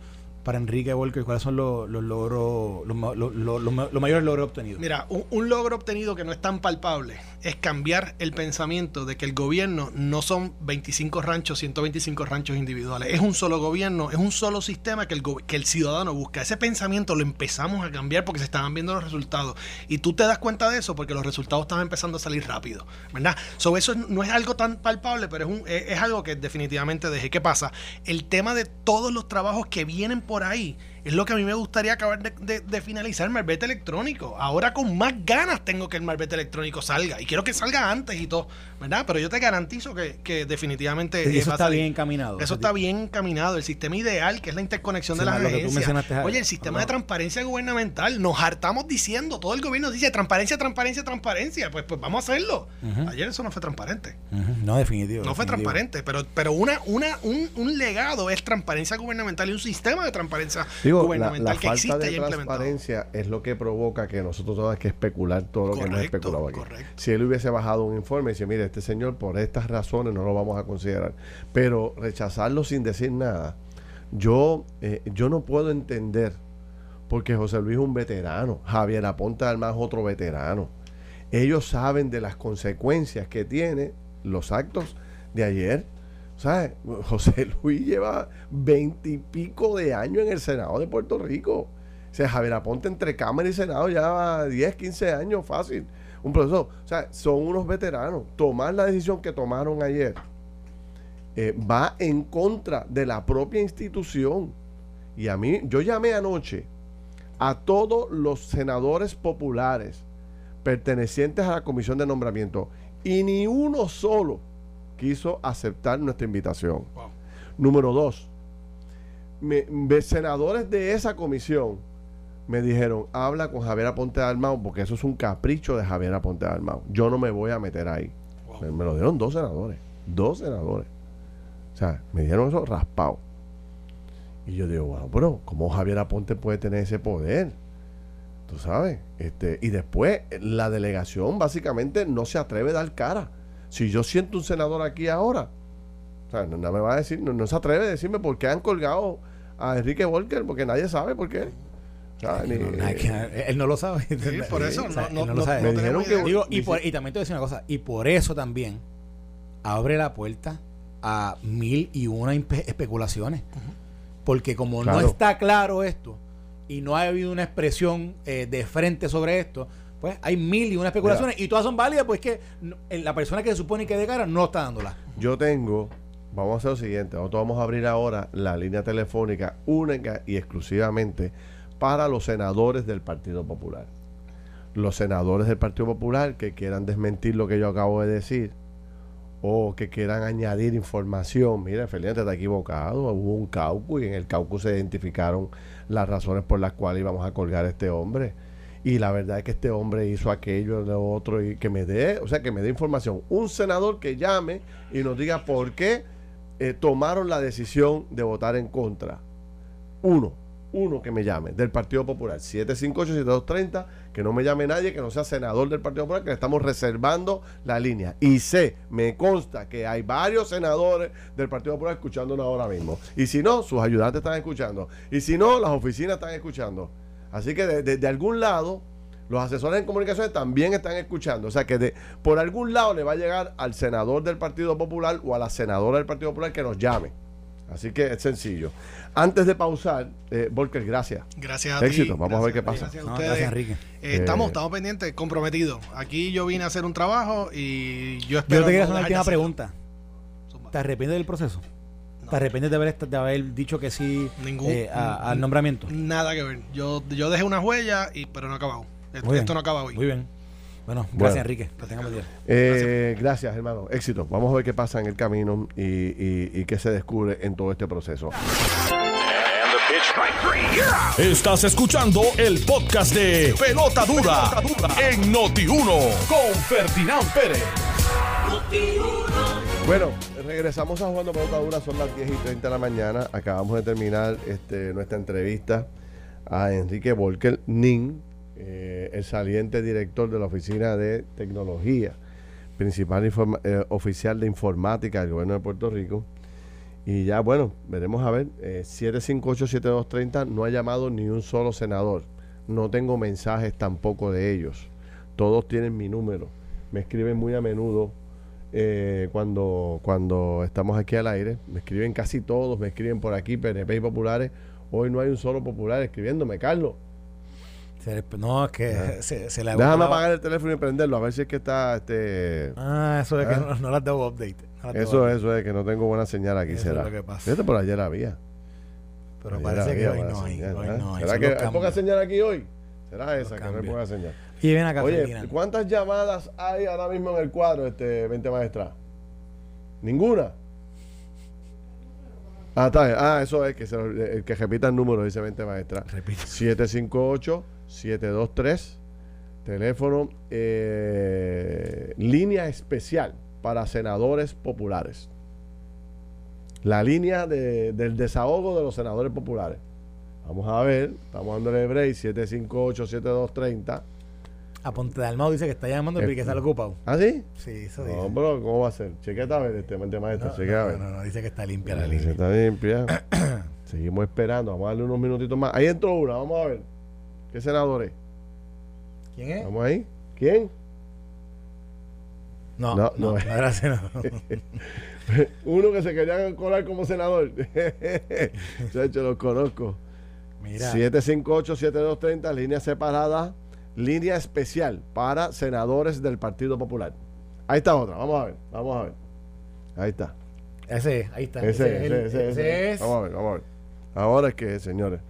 para Enrique Volker, cuáles son los, logros, los, ma- los- los- los ma- los mayores logros obtenidos? mira, un, logro obtenido que no es tan palpable es cambiar el pensamiento de que el gobierno no son 25 ranchos, 125 ranchos individuales, es un solo gobierno, es un solo sistema que el, que el ciudadano busca. Ese pensamiento lo empezamos a cambiar porque se estaban viendo los resultados y tú te das cuenta de eso porque los resultados estaban empezando a salir rápido, ¿verdad? Sobre eso no es algo tan palpable, pero es, un, es, es algo que definitivamente dejé. ¿Qué pasa? El tema de todos los trabajos que vienen por ahí es lo que a mí me gustaría acabar de, de- de finalizar el marbete electrónico. Ahora con más ganas tengo que el marbete electrónico salga y quiero que salga antes y todo, ¿verdad? Pero yo te garantizo que, que definitivamente Y eso está bien encaminado. Eso está bien encaminado. El sistema ideal, que es la interconexión de Sí, las agencias. Oye, el sistema de transparencia gubernamental. Nos hartamos diciendo, todo el gobierno dice transparencia, transparencia, transparencia. Pues, pues vamos a hacerlo. Ayer eso no fue transparente. No, definitivo. No fue definitivo. transparente, pero, pero una, una, un, un legado es transparencia gubernamental y un sistema de transparencia Digo, la, gubernamental la que falta de transparencia es lo que provoca que nosotros tengamos que especular todo lo que hemos especulado aquí. correcto. Si él hubiese bajado un informe y dice, mire, este señor por estas razones no lo vamos a considerar, pero rechazarlo sin decir nada, yo, eh, yo no puedo entender porque José Luis es un veterano, Javier Aponte además otro veterano. Ellos saben de las consecuencias que tiene los actos de ayer. ¿Sabes? José Luis lleva veintipico de años en el Senado de Puerto Rico. O sea, Javier Aponte entre Cámara y Senado ya 10, 15 años fácil. Un proceso. O sea, son unos veteranos. Tomar la decisión que tomaron ayer eh, va en contra de la propia institución. Y a mí, yo llamé anoche a todos los senadores populares pertenecientes a la comisión de nombramiento y ni uno solo quiso aceptar nuestra invitación. Número dos, me, senadores de esa comisión me dijeron, habla con Javier Aponte de Almao, porque eso es un capricho de Javier Aponte de. Yo no me voy a meter ahí. Me, lo dieron dos senadores, dos senadores. O sea, me dijeron eso raspado. Y yo digo, bueno, pero ¿cómo Javier Aponte puede tener ese poder? Tú sabes. Este, y después la delegación básicamente no se atreve a dar cara. Si yo siento un senador aquí ahora, o sea, no, me va a decir, no, se atreve a decirme por qué han colgado a Enrique Volker, porque nadie sabe por qué. él no lo sabe. por eso no, lo sabe. Digo, y, y también te voy a decir una cosa, y por eso también abre la puerta a mil y una especulaciones. Porque como no está claro esto y no ha habido una expresión eh, de frente sobre esto, pues hay mil y una especulaciones y todas son válidas, pues que la persona que se supone que de cara no está dándola. Yo tengo, vamos a hacer lo siguiente, nosotros vamos a abrir ahora la línea telefónica única y exclusivamente para los senadores del Partido Popular. Los senadores del Partido Popular que quieran desmentir lo que yo acabo de decir, o que quieran añadir información. Mira, Felipe, está equivocado. Hubo un caucus y en el caucus se identificaron las razones por las cuales íbamos a colgar a este hombre. Y la verdad es que este hombre hizo aquello, lo otro, y que me dé, o sea, que me dé información. Un senador que llame y nos diga por qué eh, tomaron la decisión de votar en contra. Uno uno que me llame del Partido Popular, 758-7230, que no me llame nadie que no sea senador del Partido Popular, que le estamos reservando la línea. Y sé, me consta que hay varios senadores del Partido Popular escuchándonos ahora mismo. Y si no, sus ayudantes están escuchando. Y si no, las oficinas están escuchando. Así que de, algún lado, los asesores en comunicaciones también están escuchando. O sea que de, por algún lado le va a llegar al senador del Partido Popular o a la senadora del Partido Popular que nos llame. Así que es sencillo. Antes de pausar, eh, Volker, gracias. Gracias a Éxito, vamos a ver qué pasa. Gracias, a ustedes. Enrique. Eh, estamos, estamos pendientes, comprometidos. Aquí yo vine a hacer un trabajo y yo espero. Yo te quería hacer una última pregunta. ¿Te arrepientes del proceso? ¿Te arrepientes de haber, de haber dicho que sí eh, al nombramiento? Nada que ver. Yo, yo dejé una huella, y, pero no ha acabado. Esto, no acaba hoy. Muy bien. Bueno, gracias Enrique. Que tengamos día. Eh, gracias. hermano. Éxito. Vamos a ver qué pasa en el camino y, y, y qué se descubre en todo este proceso. Estás escuchando el podcast de Pelota Dura, en Noti1 con Ferdinand Pérez. Bueno, regresamos a Jugando Pelota Dura, son las 10 y 30 de la mañana. Acabamos de terminar este, nuestra entrevista a Enrique Volker Nin, eh, el saliente director de la Oficina de Tecnología, principal eh, oficial de informática del gobierno de Puerto Rico. Y ya, bueno, veremos a ver. Eh, 758-7230 no ha llamado ni un solo senador. No tengo mensajes tampoco de ellos. Todos tienen mi número. Me escriben muy a menudo eh, cuando, cuando estamos aquí al aire. Me escriben casi todos, me escriben por aquí, PNP y populares. Hoy no hay un solo popular escribiéndome, Carlos. No, es que se, se le Déjame apagar el teléfono y prenderlo, a ver si es que está este. Ah, eso es que ¿eh? no, no las debo update. eso, eso es que no tengo buena señal aquí, será. Es lo que pasa. Fíjate, por ayer había. Pero parece que hoy no, hay, hoy ¿eh? no hay. ¿Será que hay poca señal aquí hoy? ¿Será esa que no hay poca señal? Y ven acá, Oye, ¿cuántas llamadas hay ahora mismo en el cuadro, este 20 maestra? ¿Ninguna? Ah, está Ah, eso es que se, el que repita el número, dice 20 maestra. Repite. 758 723, teléfono, eh, línea especial para senadores populares. La línea del desahogo de los senadores populares. Vamos a ver, estamos dándole break 758-7230. A Ponte de Almado dice que está llamando y que está ocupado. ¿Ah, sí? Sí, eso dice. No, pero ¿cómo va a ser? Chequeta a ver, este maestro. No, a ver. No, no, dice que está limpia la línea. Está limpia. Seguimos esperando. Vamos a darle unos minutitos más. Ahí entró una, vamos a ver. ¿Qué senador es? ¿Quién es? ¿Vamos ahí? ¿Quién? No, No, no, no. no, era senador. Uno que se quería colar como senador. Chacho, los conozco. Mira, 758-7230, línea separada, línea especial para senadores del Partido Popular. Ahí está otra, vamos a ver, vamos a ver. Ahí está. ese es, ahí está. Ese, es ese, el- ese, ese. es. Vamos a ver, vamos a ver. Ahora es que es, señores.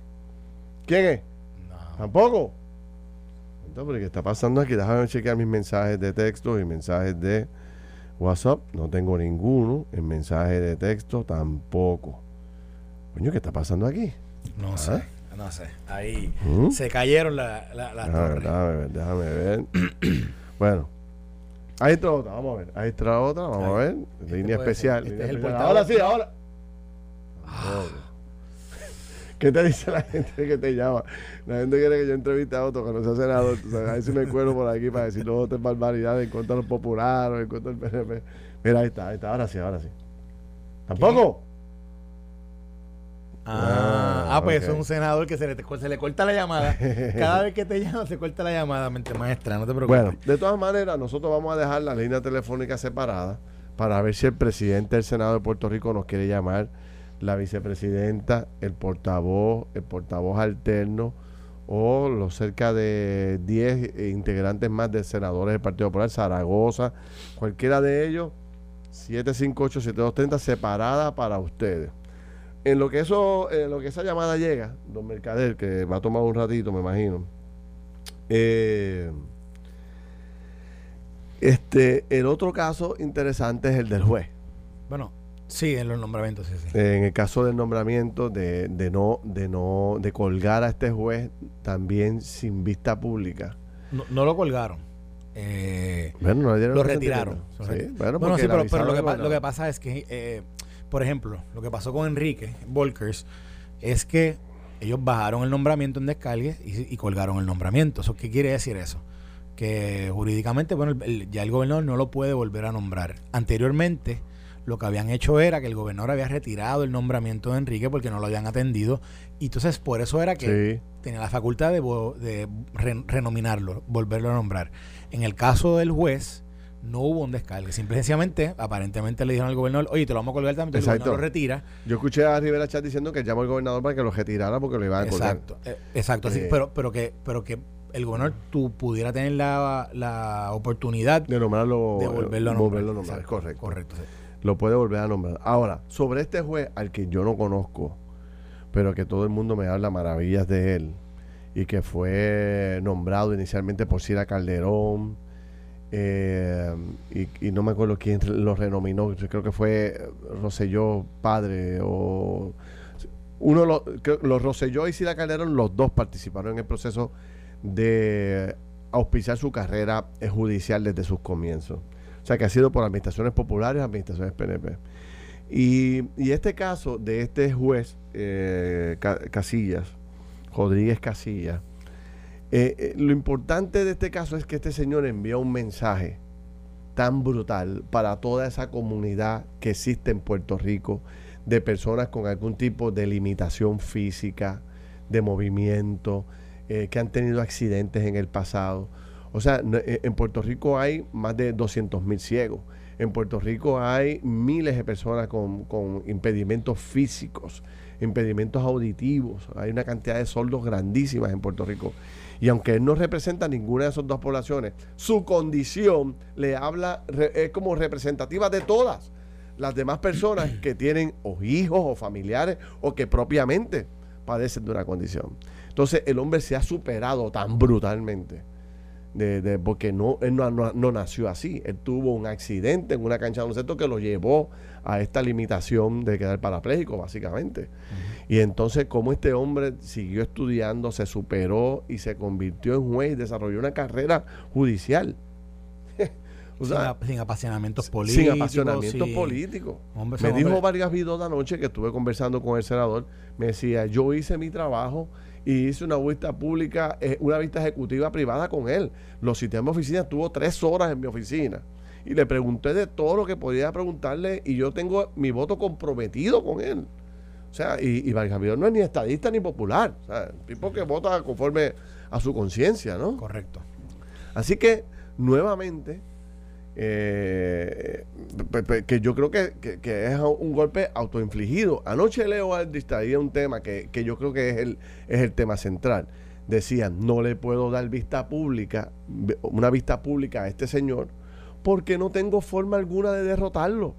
¿Quién es? No. ¿Tampoco? Entonces, ¿qué está pasando aquí? Déjame chequear mis mensajes de texto y mensajes de WhatsApp. No tengo ninguno. En mensaje de texto tampoco. Coño, ¿qué está pasando aquí? No Ah. sé, no sé. Ahí ¿Mm? se cayeron las la, las Déjame torres. déjame ver, déjame ver. bueno. Ahí está otra, vamos a ver. Ahí está otra, vamos a ver. Este línea especial. este línea es el especial. Ahora sí, ahora. No. ¿Qué te dice la gente que te llama? La gente quiere que yo entreviste a otro cuando sea senador. tú sabes, a ver si me cuelo por aquí para decir otras barbaridades en contra de los populares, en contra del PNP. Mira, ahí está, ahí está. Ahora sí, ahora sí. ¿Tampoco? Ah, Ah, ah, pues ok. eso es un senador que se le, se le corta la llamada. Cada vez que te llama, se corta la llamada, mente maestra, no te preocupes. Bueno, de todas maneras, nosotros vamos a dejar la línea telefónica separada para ver si el presidente del Senado de Puerto Rico nos quiere llamar, la vicepresidenta, el portavoz, el portavoz alterno o los cerca de 10 integrantes más de senadores del Partido Popular, Zaragoza, cualquiera de ellos, 758-7230, separada para ustedes. En lo que eso, en lo que esa llamada llega, don Mercader, que va a tomar un ratito, me imagino. Eh, este, el otro caso interesante es el del juez. Bueno, sí, en los nombramientos, sí, sí. En el caso del nombramiento de, de no, de no, de colgar a este juez también sin vista pública. No, no lo colgaron. Eh, Bueno, no le dieron lo retiraron. Sí, bueno, Bueno, sí, pero, pero lo, que al pa- lo que gobernador. pasa es que, eh, por ejemplo, lo que pasó con Enrique Volkers es que ellos bajaron el nombramiento en descargue y, y colgaron el nombramiento. ¿Eso qué quiere decir eso? Que jurídicamente, bueno, el- el- ya el gobernador no lo puede volver a nombrar. Anteriormente, lo que habían hecho era que el gobernador había retirado el nombramiento de Enrique porque no lo habían atendido. Y entonces, por eso era que Sí. tenía la facultad de, vo- de re- renominarlo, volverlo a nombrar. En el caso del juez, no hubo un descargue. Simple y sencillamente, aparentemente le dijeron al gobernador, oye, te lo vamos a colgar también, el Exacto. gobernador lo retira. Yo escuché a Rivera Chat diciendo que llamó al gobernador para que lo retirara porque lo iban a colgar. Exacto, eh, exacto. así, Eh. pero, pero que, pero que el gobernador tú pudiera tener la, la oportunidad De nombrarlo. de volverlo a nombrar. volverlo a nombrar, Exacto, correcto. Correcto. sí. Lo puede volver a nombrar. Ahora, sobre este juez al que yo no conozco, pero que todo el mundo me habla maravillas de él, y que fue nombrado inicialmente por Cira Calderón, eh, y, no me acuerdo quién lo renominó, yo creo que fue Roselló padre, o uno los, los Roselló y Cira Calderón, los dos participaron en el proceso de auspiciar su carrera judicial desde sus comienzos. O sea, que ha sido por administraciones populares, administraciones PNP. Y, y este caso de este juez, eh, Ca- Casillas, Rodríguez Casillas, eh, eh, lo importante de este caso es que este señor envió un mensaje tan brutal para toda esa comunidad que existe en Puerto Rico de personas con algún tipo de limitación física, de movimiento, eh, que han tenido accidentes en el pasado. O sea, en Puerto Rico hay más de 200 mil ciegos. En Puerto Rico hay miles de personas con, con impedimentos físicos, impedimentos auditivos. Hay una cantidad de sordos grandísimas en Puerto Rico. Y aunque él no representa ninguna de esas dos poblaciones, su condición le habla, es como representativa de todas las demás personas que tienen o hijos o familiares o que propiamente padecen de una condición. Entonces el hombre se ha superado tan brutalmente. De, de- porque no, él no, no- no nació así. Él tuvo un accidente en una cancha de baloncesto que lo llevó a esta limitación de quedar parapléjico, básicamente. Y entonces, como este hombre siguió estudiando, se superó y se convirtió en juez y desarrolló una carrera judicial. O sin, sea, ap- sin apasionamientos políticos. sin apasionamiento sin- político. Hombre, Me dijo hombre- Vargas Vidó anoche que estuve conversando con el senador, me decía, yo hice mi trabajo y hice una vista pública, eh, una vista ejecutiva privada con él. Lo cité en mi oficina, estuvo tres horas en mi oficina. Y le pregunté de todo lo que podía preguntarle y yo tengo mi voto comprometido con él. O sea, y, y Vargas Vidal no es ni estadista ni popular. O sea, un tipo que vota conforme a su conciencia, ¿no? Correcto. Así que, nuevamente, eh, que yo creo que, que- que es un golpe autoinfligido. Anoche Leo Aldrich traía un tema que, que yo creo que es el, es el tema central. Decían, no le puedo dar vista pública, una vista pública a este señor, porque no tengo forma alguna de derrotarlo.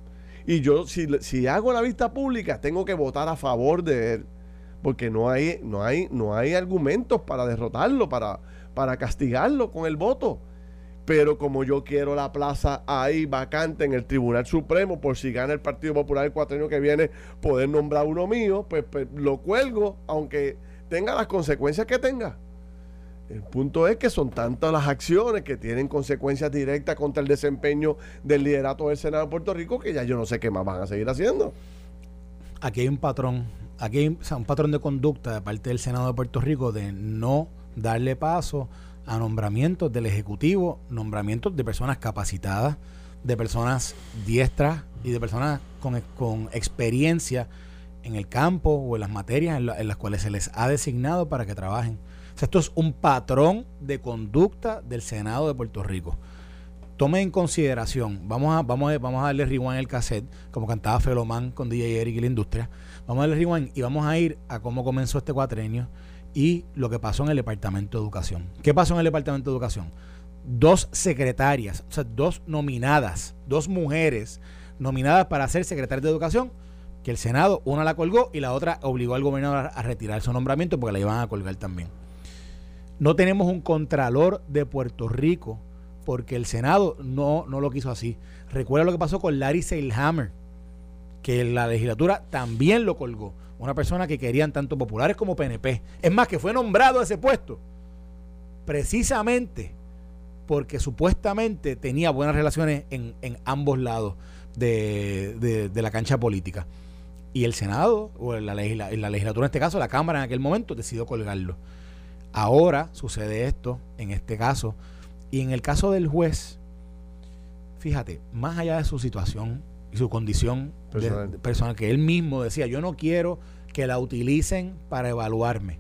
Y yo, si, si hago la vista pública, tengo que votar a favor de él. Porque no hay, no hay, no hay argumentos para derrotarlo, para, para castigarlo con el voto. Pero como yo quiero la plaza ahí vacante en el Tribunal Supremo, por si gana el Partido Popular el cuatrienio que viene, poder nombrar uno mío, pues, pues lo cuelgo, aunque tenga las consecuencias que tenga. El punto es que son tantas las acciones que tienen consecuencias directas contra el desempeño del liderato del Senado de Puerto Rico que ya yo no sé qué más van a seguir haciendo. Aquí hay un patrón, aquí hay un patrón de conducta de parte del Senado de Puerto Rico de no darle paso a nombramientos del Ejecutivo, nombramientos de personas capacitadas, de personas diestras y de personas con, con experiencia en el campo o en las materias en las cuales se les ha designado para que trabajen. O sea, esto es un patrón de conducta del Senado de Puerto Rico. Tome en consideración, vamos a, vamos a, vamos a darle rewind el cassette, como cantaba Felomán con DJ Eric y la industria. Vamos a darle rewind y vamos a ir a cómo comenzó este cuatrenio y lo que pasó en el Departamento de Educación. ¿Qué pasó en el Departamento de Educación? Dos secretarias, o sea, dos nominadas, dos mujeres nominadas para ser secretarias de Educación, que el Senado, una la colgó y la otra obligó al gobernador a, retirar su nombramiento porque la iban a colgar también. No tenemos un contralor de Puerto Rico porque el Senado no, no lo quiso así. Recuerda lo que pasó con Larry Seilhammer, que la legislatura también lo colgó. Una persona que querían tanto populares como PNP. Es más, que fue nombrado a ese puesto precisamente porque supuestamente tenía buenas relaciones en, en ambos lados de, de- la cancha política. Y el Senado, o la, la legislatura en este caso, la Cámara en aquel momento, decidió colgarlo. Ahora sucede esto, en este caso, y en el caso del juez, fíjate, más allá de su situación y su condición de- Personal. de personal, que él mismo decía, yo no quiero que la utilicen para evaluarme.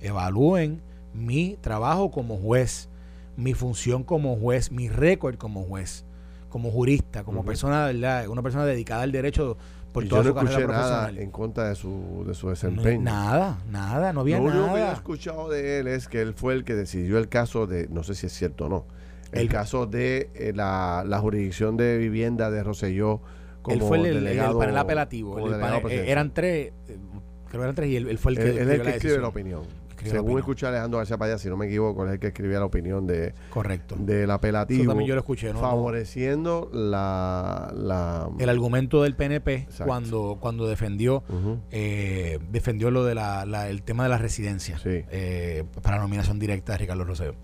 Evalúen mi trabajo como juez, mi función como juez, mi récord como juez, como jurista, como persona, ¿verdad? una persona dedicada al derecho por Y toda yo su no carrera escuché nada profesional. en contra de su, de su No, desempeño. nada, nada, no había Lo único que he nada. escuchado de él es que él fue el que decidió el caso de, no sé si es cierto o no, el, El- caso de eh, la, la jurisdicción de vivienda de Rosselló como él fue el, el- el delegado. panel apelativo. el delegado panel- eh, eran tres, eh, creo que eran tres, y él, él fue el que él, el que escribe la opinión. Escribió la Según escuché a Alejandro García Paya, si no me equivoco, es el que escribía la opinión de, Correcto. del apelativo. Eso también yo lo escuché, ¿no? Favoreciendo la... la el argumento del PNP Exacto. cuando, cuando defendió eh, defendió lo de la, la- el tema de la residencia Sí. eh, para nominación directa de Ricardo Roseo.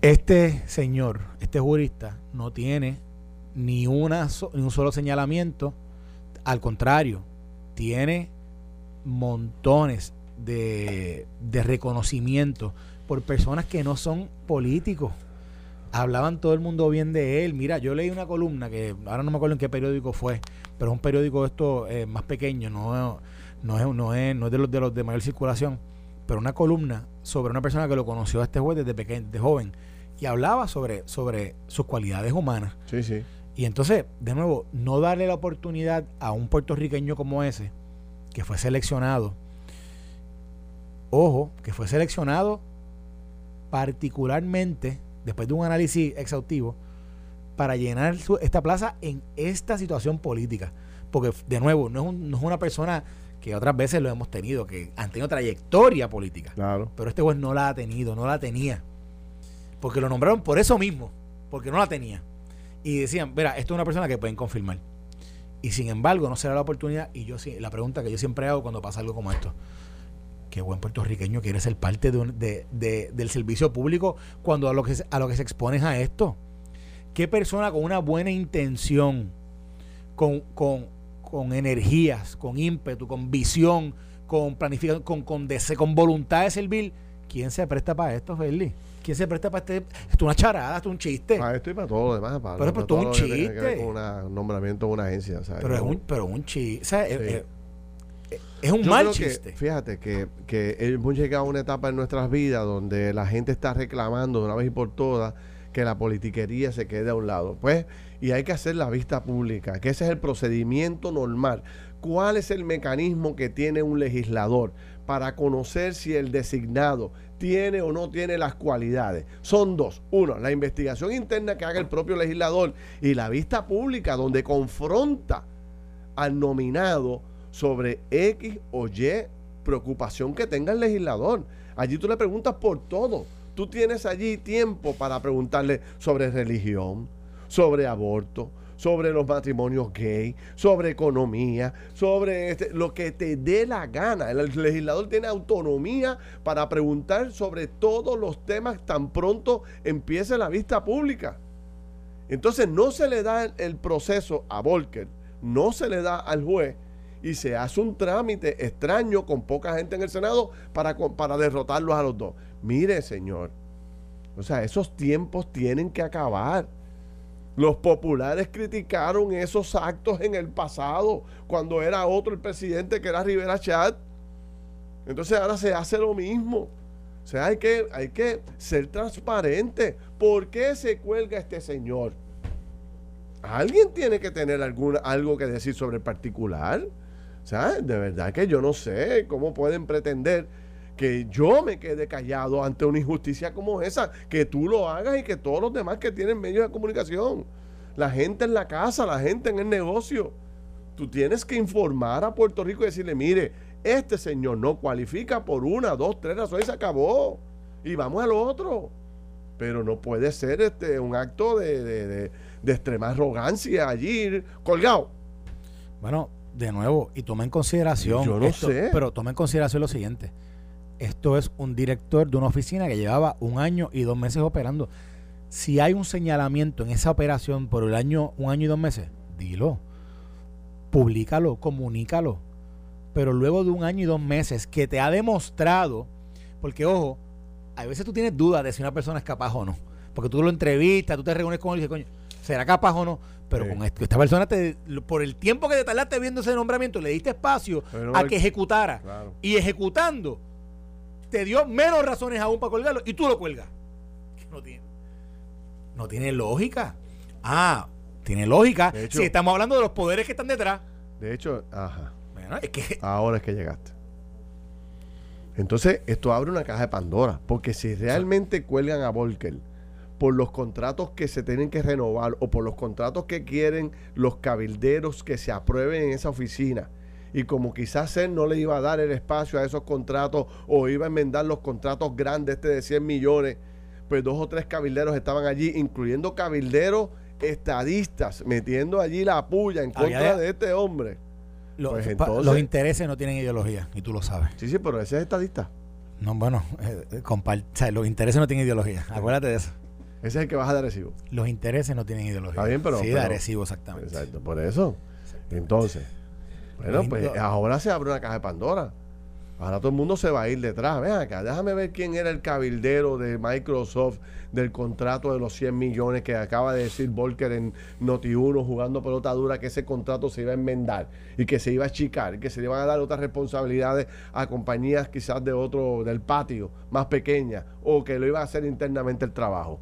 Este señor, este jurista, no tiene ni, una so- ni un solo señalamiento. Al contrario, tiene montones de, de reconocimiento por personas que no son políticos. Hablaban todo el mundo bien de él. Mira, yo leí una columna que ahora no me acuerdo en qué periódico fue, pero es un periódico esto eh, más pequeño, no, no, es, no, es, no es de los de los de mayor circulación, pero una columna sobre una persona que lo conoció a este juez desde pequeño, de joven, y hablaba sobre, sobre sus cualidades humanas. Sí, sí. Y entonces, de nuevo, no darle la oportunidad a un puertorriqueño como ese, que fue seleccionado, ojo, que fue seleccionado particularmente, después de un análisis exhaustivo, para llenar su- esta plaza en esta situación política. Porque, de nuevo, no es, un- no es una persona que otras veces lo hemos tenido, que han tenido trayectoria política. Claro. Pero este juez no la ha tenido, no la tenía. Porque lo nombraron por eso mismo, porque no la tenía. Y decían, mira, esto es una persona que pueden confirmar. Y sin embargo, no se da la oportunidad. Y yo la pregunta que yo siempre hago cuando pasa algo como esto. ¿Qué buen puertorriqueño quiere ser parte de un- de- de- del servicio público cuando a lo, que a lo que se expones a esto? ¿Qué persona con una buena intención, con, con, con energías, con ímpetu, con visión, con planificación, con, con, dese- con voluntad de servir, ¿quién se presta para esto, Feli? ¿Quién se presta para este? Esto es una charada, esto es un chiste. Para esto y para todo lo demás. Para, Pero es para todo un lo que tenga que ver chiste. con una- un nombramiento de una agencia. ¿sabes? pero, es un, pero un chiste. O sea, es- Sí. es, es- es un Yo mal creo que, chiste. fíjate que, que hemos llegado a una etapa en nuestras vidas donde la gente está reclamando de una vez y por todas que la politiquería se quede a un lado. Pues, y hay que hacer la vista pública, que ese es el procedimiento normal. ¿Cuál es el mecanismo que tiene un legislador para conocer si el designado tiene o no tiene las cualidades? Son dos. Uno, la investigación interna que haga el propio legislador y la vista pública donde confronta al nominado sobre X o Y preocupación que tenga el legislador. Allí tú le preguntas por todo. Tú tienes allí tiempo para preguntarle sobre religión, sobre aborto, sobre los matrimonios gay, sobre economía, sobre este- lo que te dé la gana. El legislador tiene autonomía para preguntar sobre todos los temas tan pronto empiece la vista pública. Entonces no se le da el, proceso a Volker, no se le da al juez y se hace un trámite extraño con poca gente en el Senado para, para derrotarlos a los dos. Mire, señor, o sea, esos tiempos tienen que acabar. Los populares criticaron esos actos en el pasado, cuando era otro el presidente que era Rivera Chat. Entonces ahora se hace lo mismo. O sea, hay que, hay que ser transparente. ¿Por qué se cuelga este señor? Alguien tiene que tener algo que decir sobre el particular. O sea, de verdad que yo no sé cómo pueden pretender que yo me quede callado ante una injusticia como esa, que tú lo hagas y que todos los demás que tienen medios de comunicación, la gente en la casa, la gente en el negocio, tú tienes que informar a Puerto Rico y decirle, mire, este señor no cualifica por una, dos, tres razones, se acabó. Y vamos al otro. Pero no puede ser este un acto de, de, de- de extrema arrogancia allí, colgado. Bueno, de nuevo, y toma en consideración. Yo no esto- sé. Pero toma en consideración lo siguiente. Esto es un director de una oficina que llevaba un año y dos meses operando. Si hay un señalamiento en esa operación por el año, un año y dos meses, dilo. Publícalo, comunícalo. Pero luego de un año y dos meses que te ha demostrado, porque ojo, a veces tú tienes dudas de si una persona es capaz o no. Porque tú lo entrevistas, tú te reúnes con él y dices, coño, ¿será capaz o no? Pero Sí. con esto- esta persona, te, por el tiempo que te tardaste viendo ese nombramiento, le diste espacio a que ejecutara. Claro. Y ejecutando, te dio menos razones aún para colgarlo y tú lo cuelgas. No tiene, no tiene lógica. Ah, tiene lógica hecho- si estamos hablando de los poderes que están detrás. De hecho, ajá. Bueno, es que Ahora es que llegaste. Entonces, esto abre una caja de Pandora. Porque si realmente cuelgan a Volker por los contratos que se tienen que renovar o por los contratos que quieren los cabilderos que se aprueben en esa oficina, y como quizás él no le iba a dar el espacio a esos contratos o iba a enmendar los contratos grandes, este de 100 millones, pues dos o tres cabilderos estaban allí, incluyendo cabilderos estadistas, metiendo allí la puya en contra de- de este hombre. los, Pues entonces- los intereses no tienen ideología y tú lo sabes. Sí, sí, pero ese es estadista. No, bueno, eh, eh, compar- o sea, los intereses no tienen ideología. Acuérdate de eso. Ese es el que baja de recibo. Los intereses no tienen ideología. Está bien, pero- Sí, pero- de agresivo, exactamente. Exacto, por eso. Entonces, bueno, pues ahora se abre una caja de Pandora. Ahora todo el mundo se va a ir detrás. Ven acá, déjame ver quién era el cabildero de Microsoft del contrato de los 100 millones que acaba de decir Volker en Noti1 jugando pelota dura que ese contrato se iba a enmendar y que se iba a achicar y que se le iban a dar otras responsabilidades a compañías quizás de otro del patio más pequeñas o que lo iba a hacer internamente el trabajo.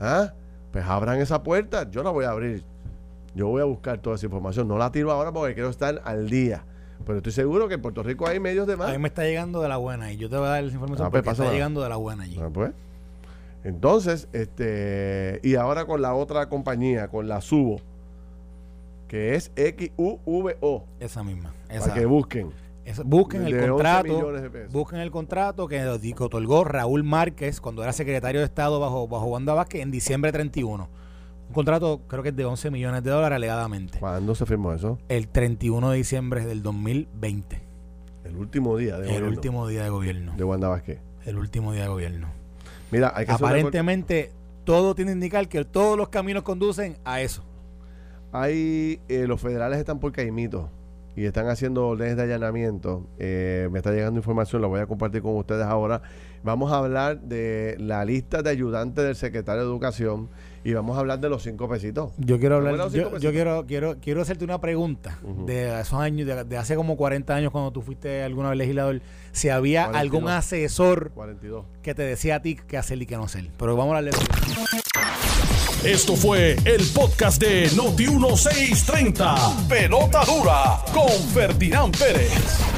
¿Ah? Pues abran esa puerta, yo la voy a abrir. Yo voy a buscar toda esa información. No la tiro ahora porque quiero estar al día. Pero estoy seguro que en Puerto Rico hay medios de A más. mí me está llegando de la buena y yo te voy a dar esa información Ah, pues, porque está llegando de la buena allí. Ah, pues. Entonces, este, y ahora con la otra compañía, con la Subo, que es XUVO, Esa misma. Esa, para que busquen. esa- busquen de el 11 contrato. Busquen el contrato que, que otorgó Raúl Márquez cuando era secretario de Estado bajo, bajo Wanda Vázquez en diciembre 31. Un contrato creo que es de 11 millones de dólares alegadamente. ¿Cuándo se firmó eso? El 31 de diciembre del 2020. El último día de el gobierno último día de gobierno. de Wanda Vázquez. El último día de gobierno. Mira, hay que Aparentemente todo tiene que indicar que todos los caminos conducen a eso. Hay, eh, los federales están por Caimito y están haciendo órdenes de allanamiento. Eh, me está llegando información, la voy a compartir con ustedes ahora. Vamos a hablar de la lista de ayudantes del secretario de Educación y vamos a hablar de los cinco pesitos. Yo quiero ¿Te hablar, acuerdas de los yo, yo quiero, quiero, quiero hacerte una pregunta de esos años, de, de hace como 40 años cuando tú fuiste alguna vez legislador, si había 42. algún asesor 42. que te decía a ti qué hacer y qué no hacer. Pero vamos a hablar de eso. Esto fue el podcast de Noti1630. Pelota dura con Ferdinand Pérez.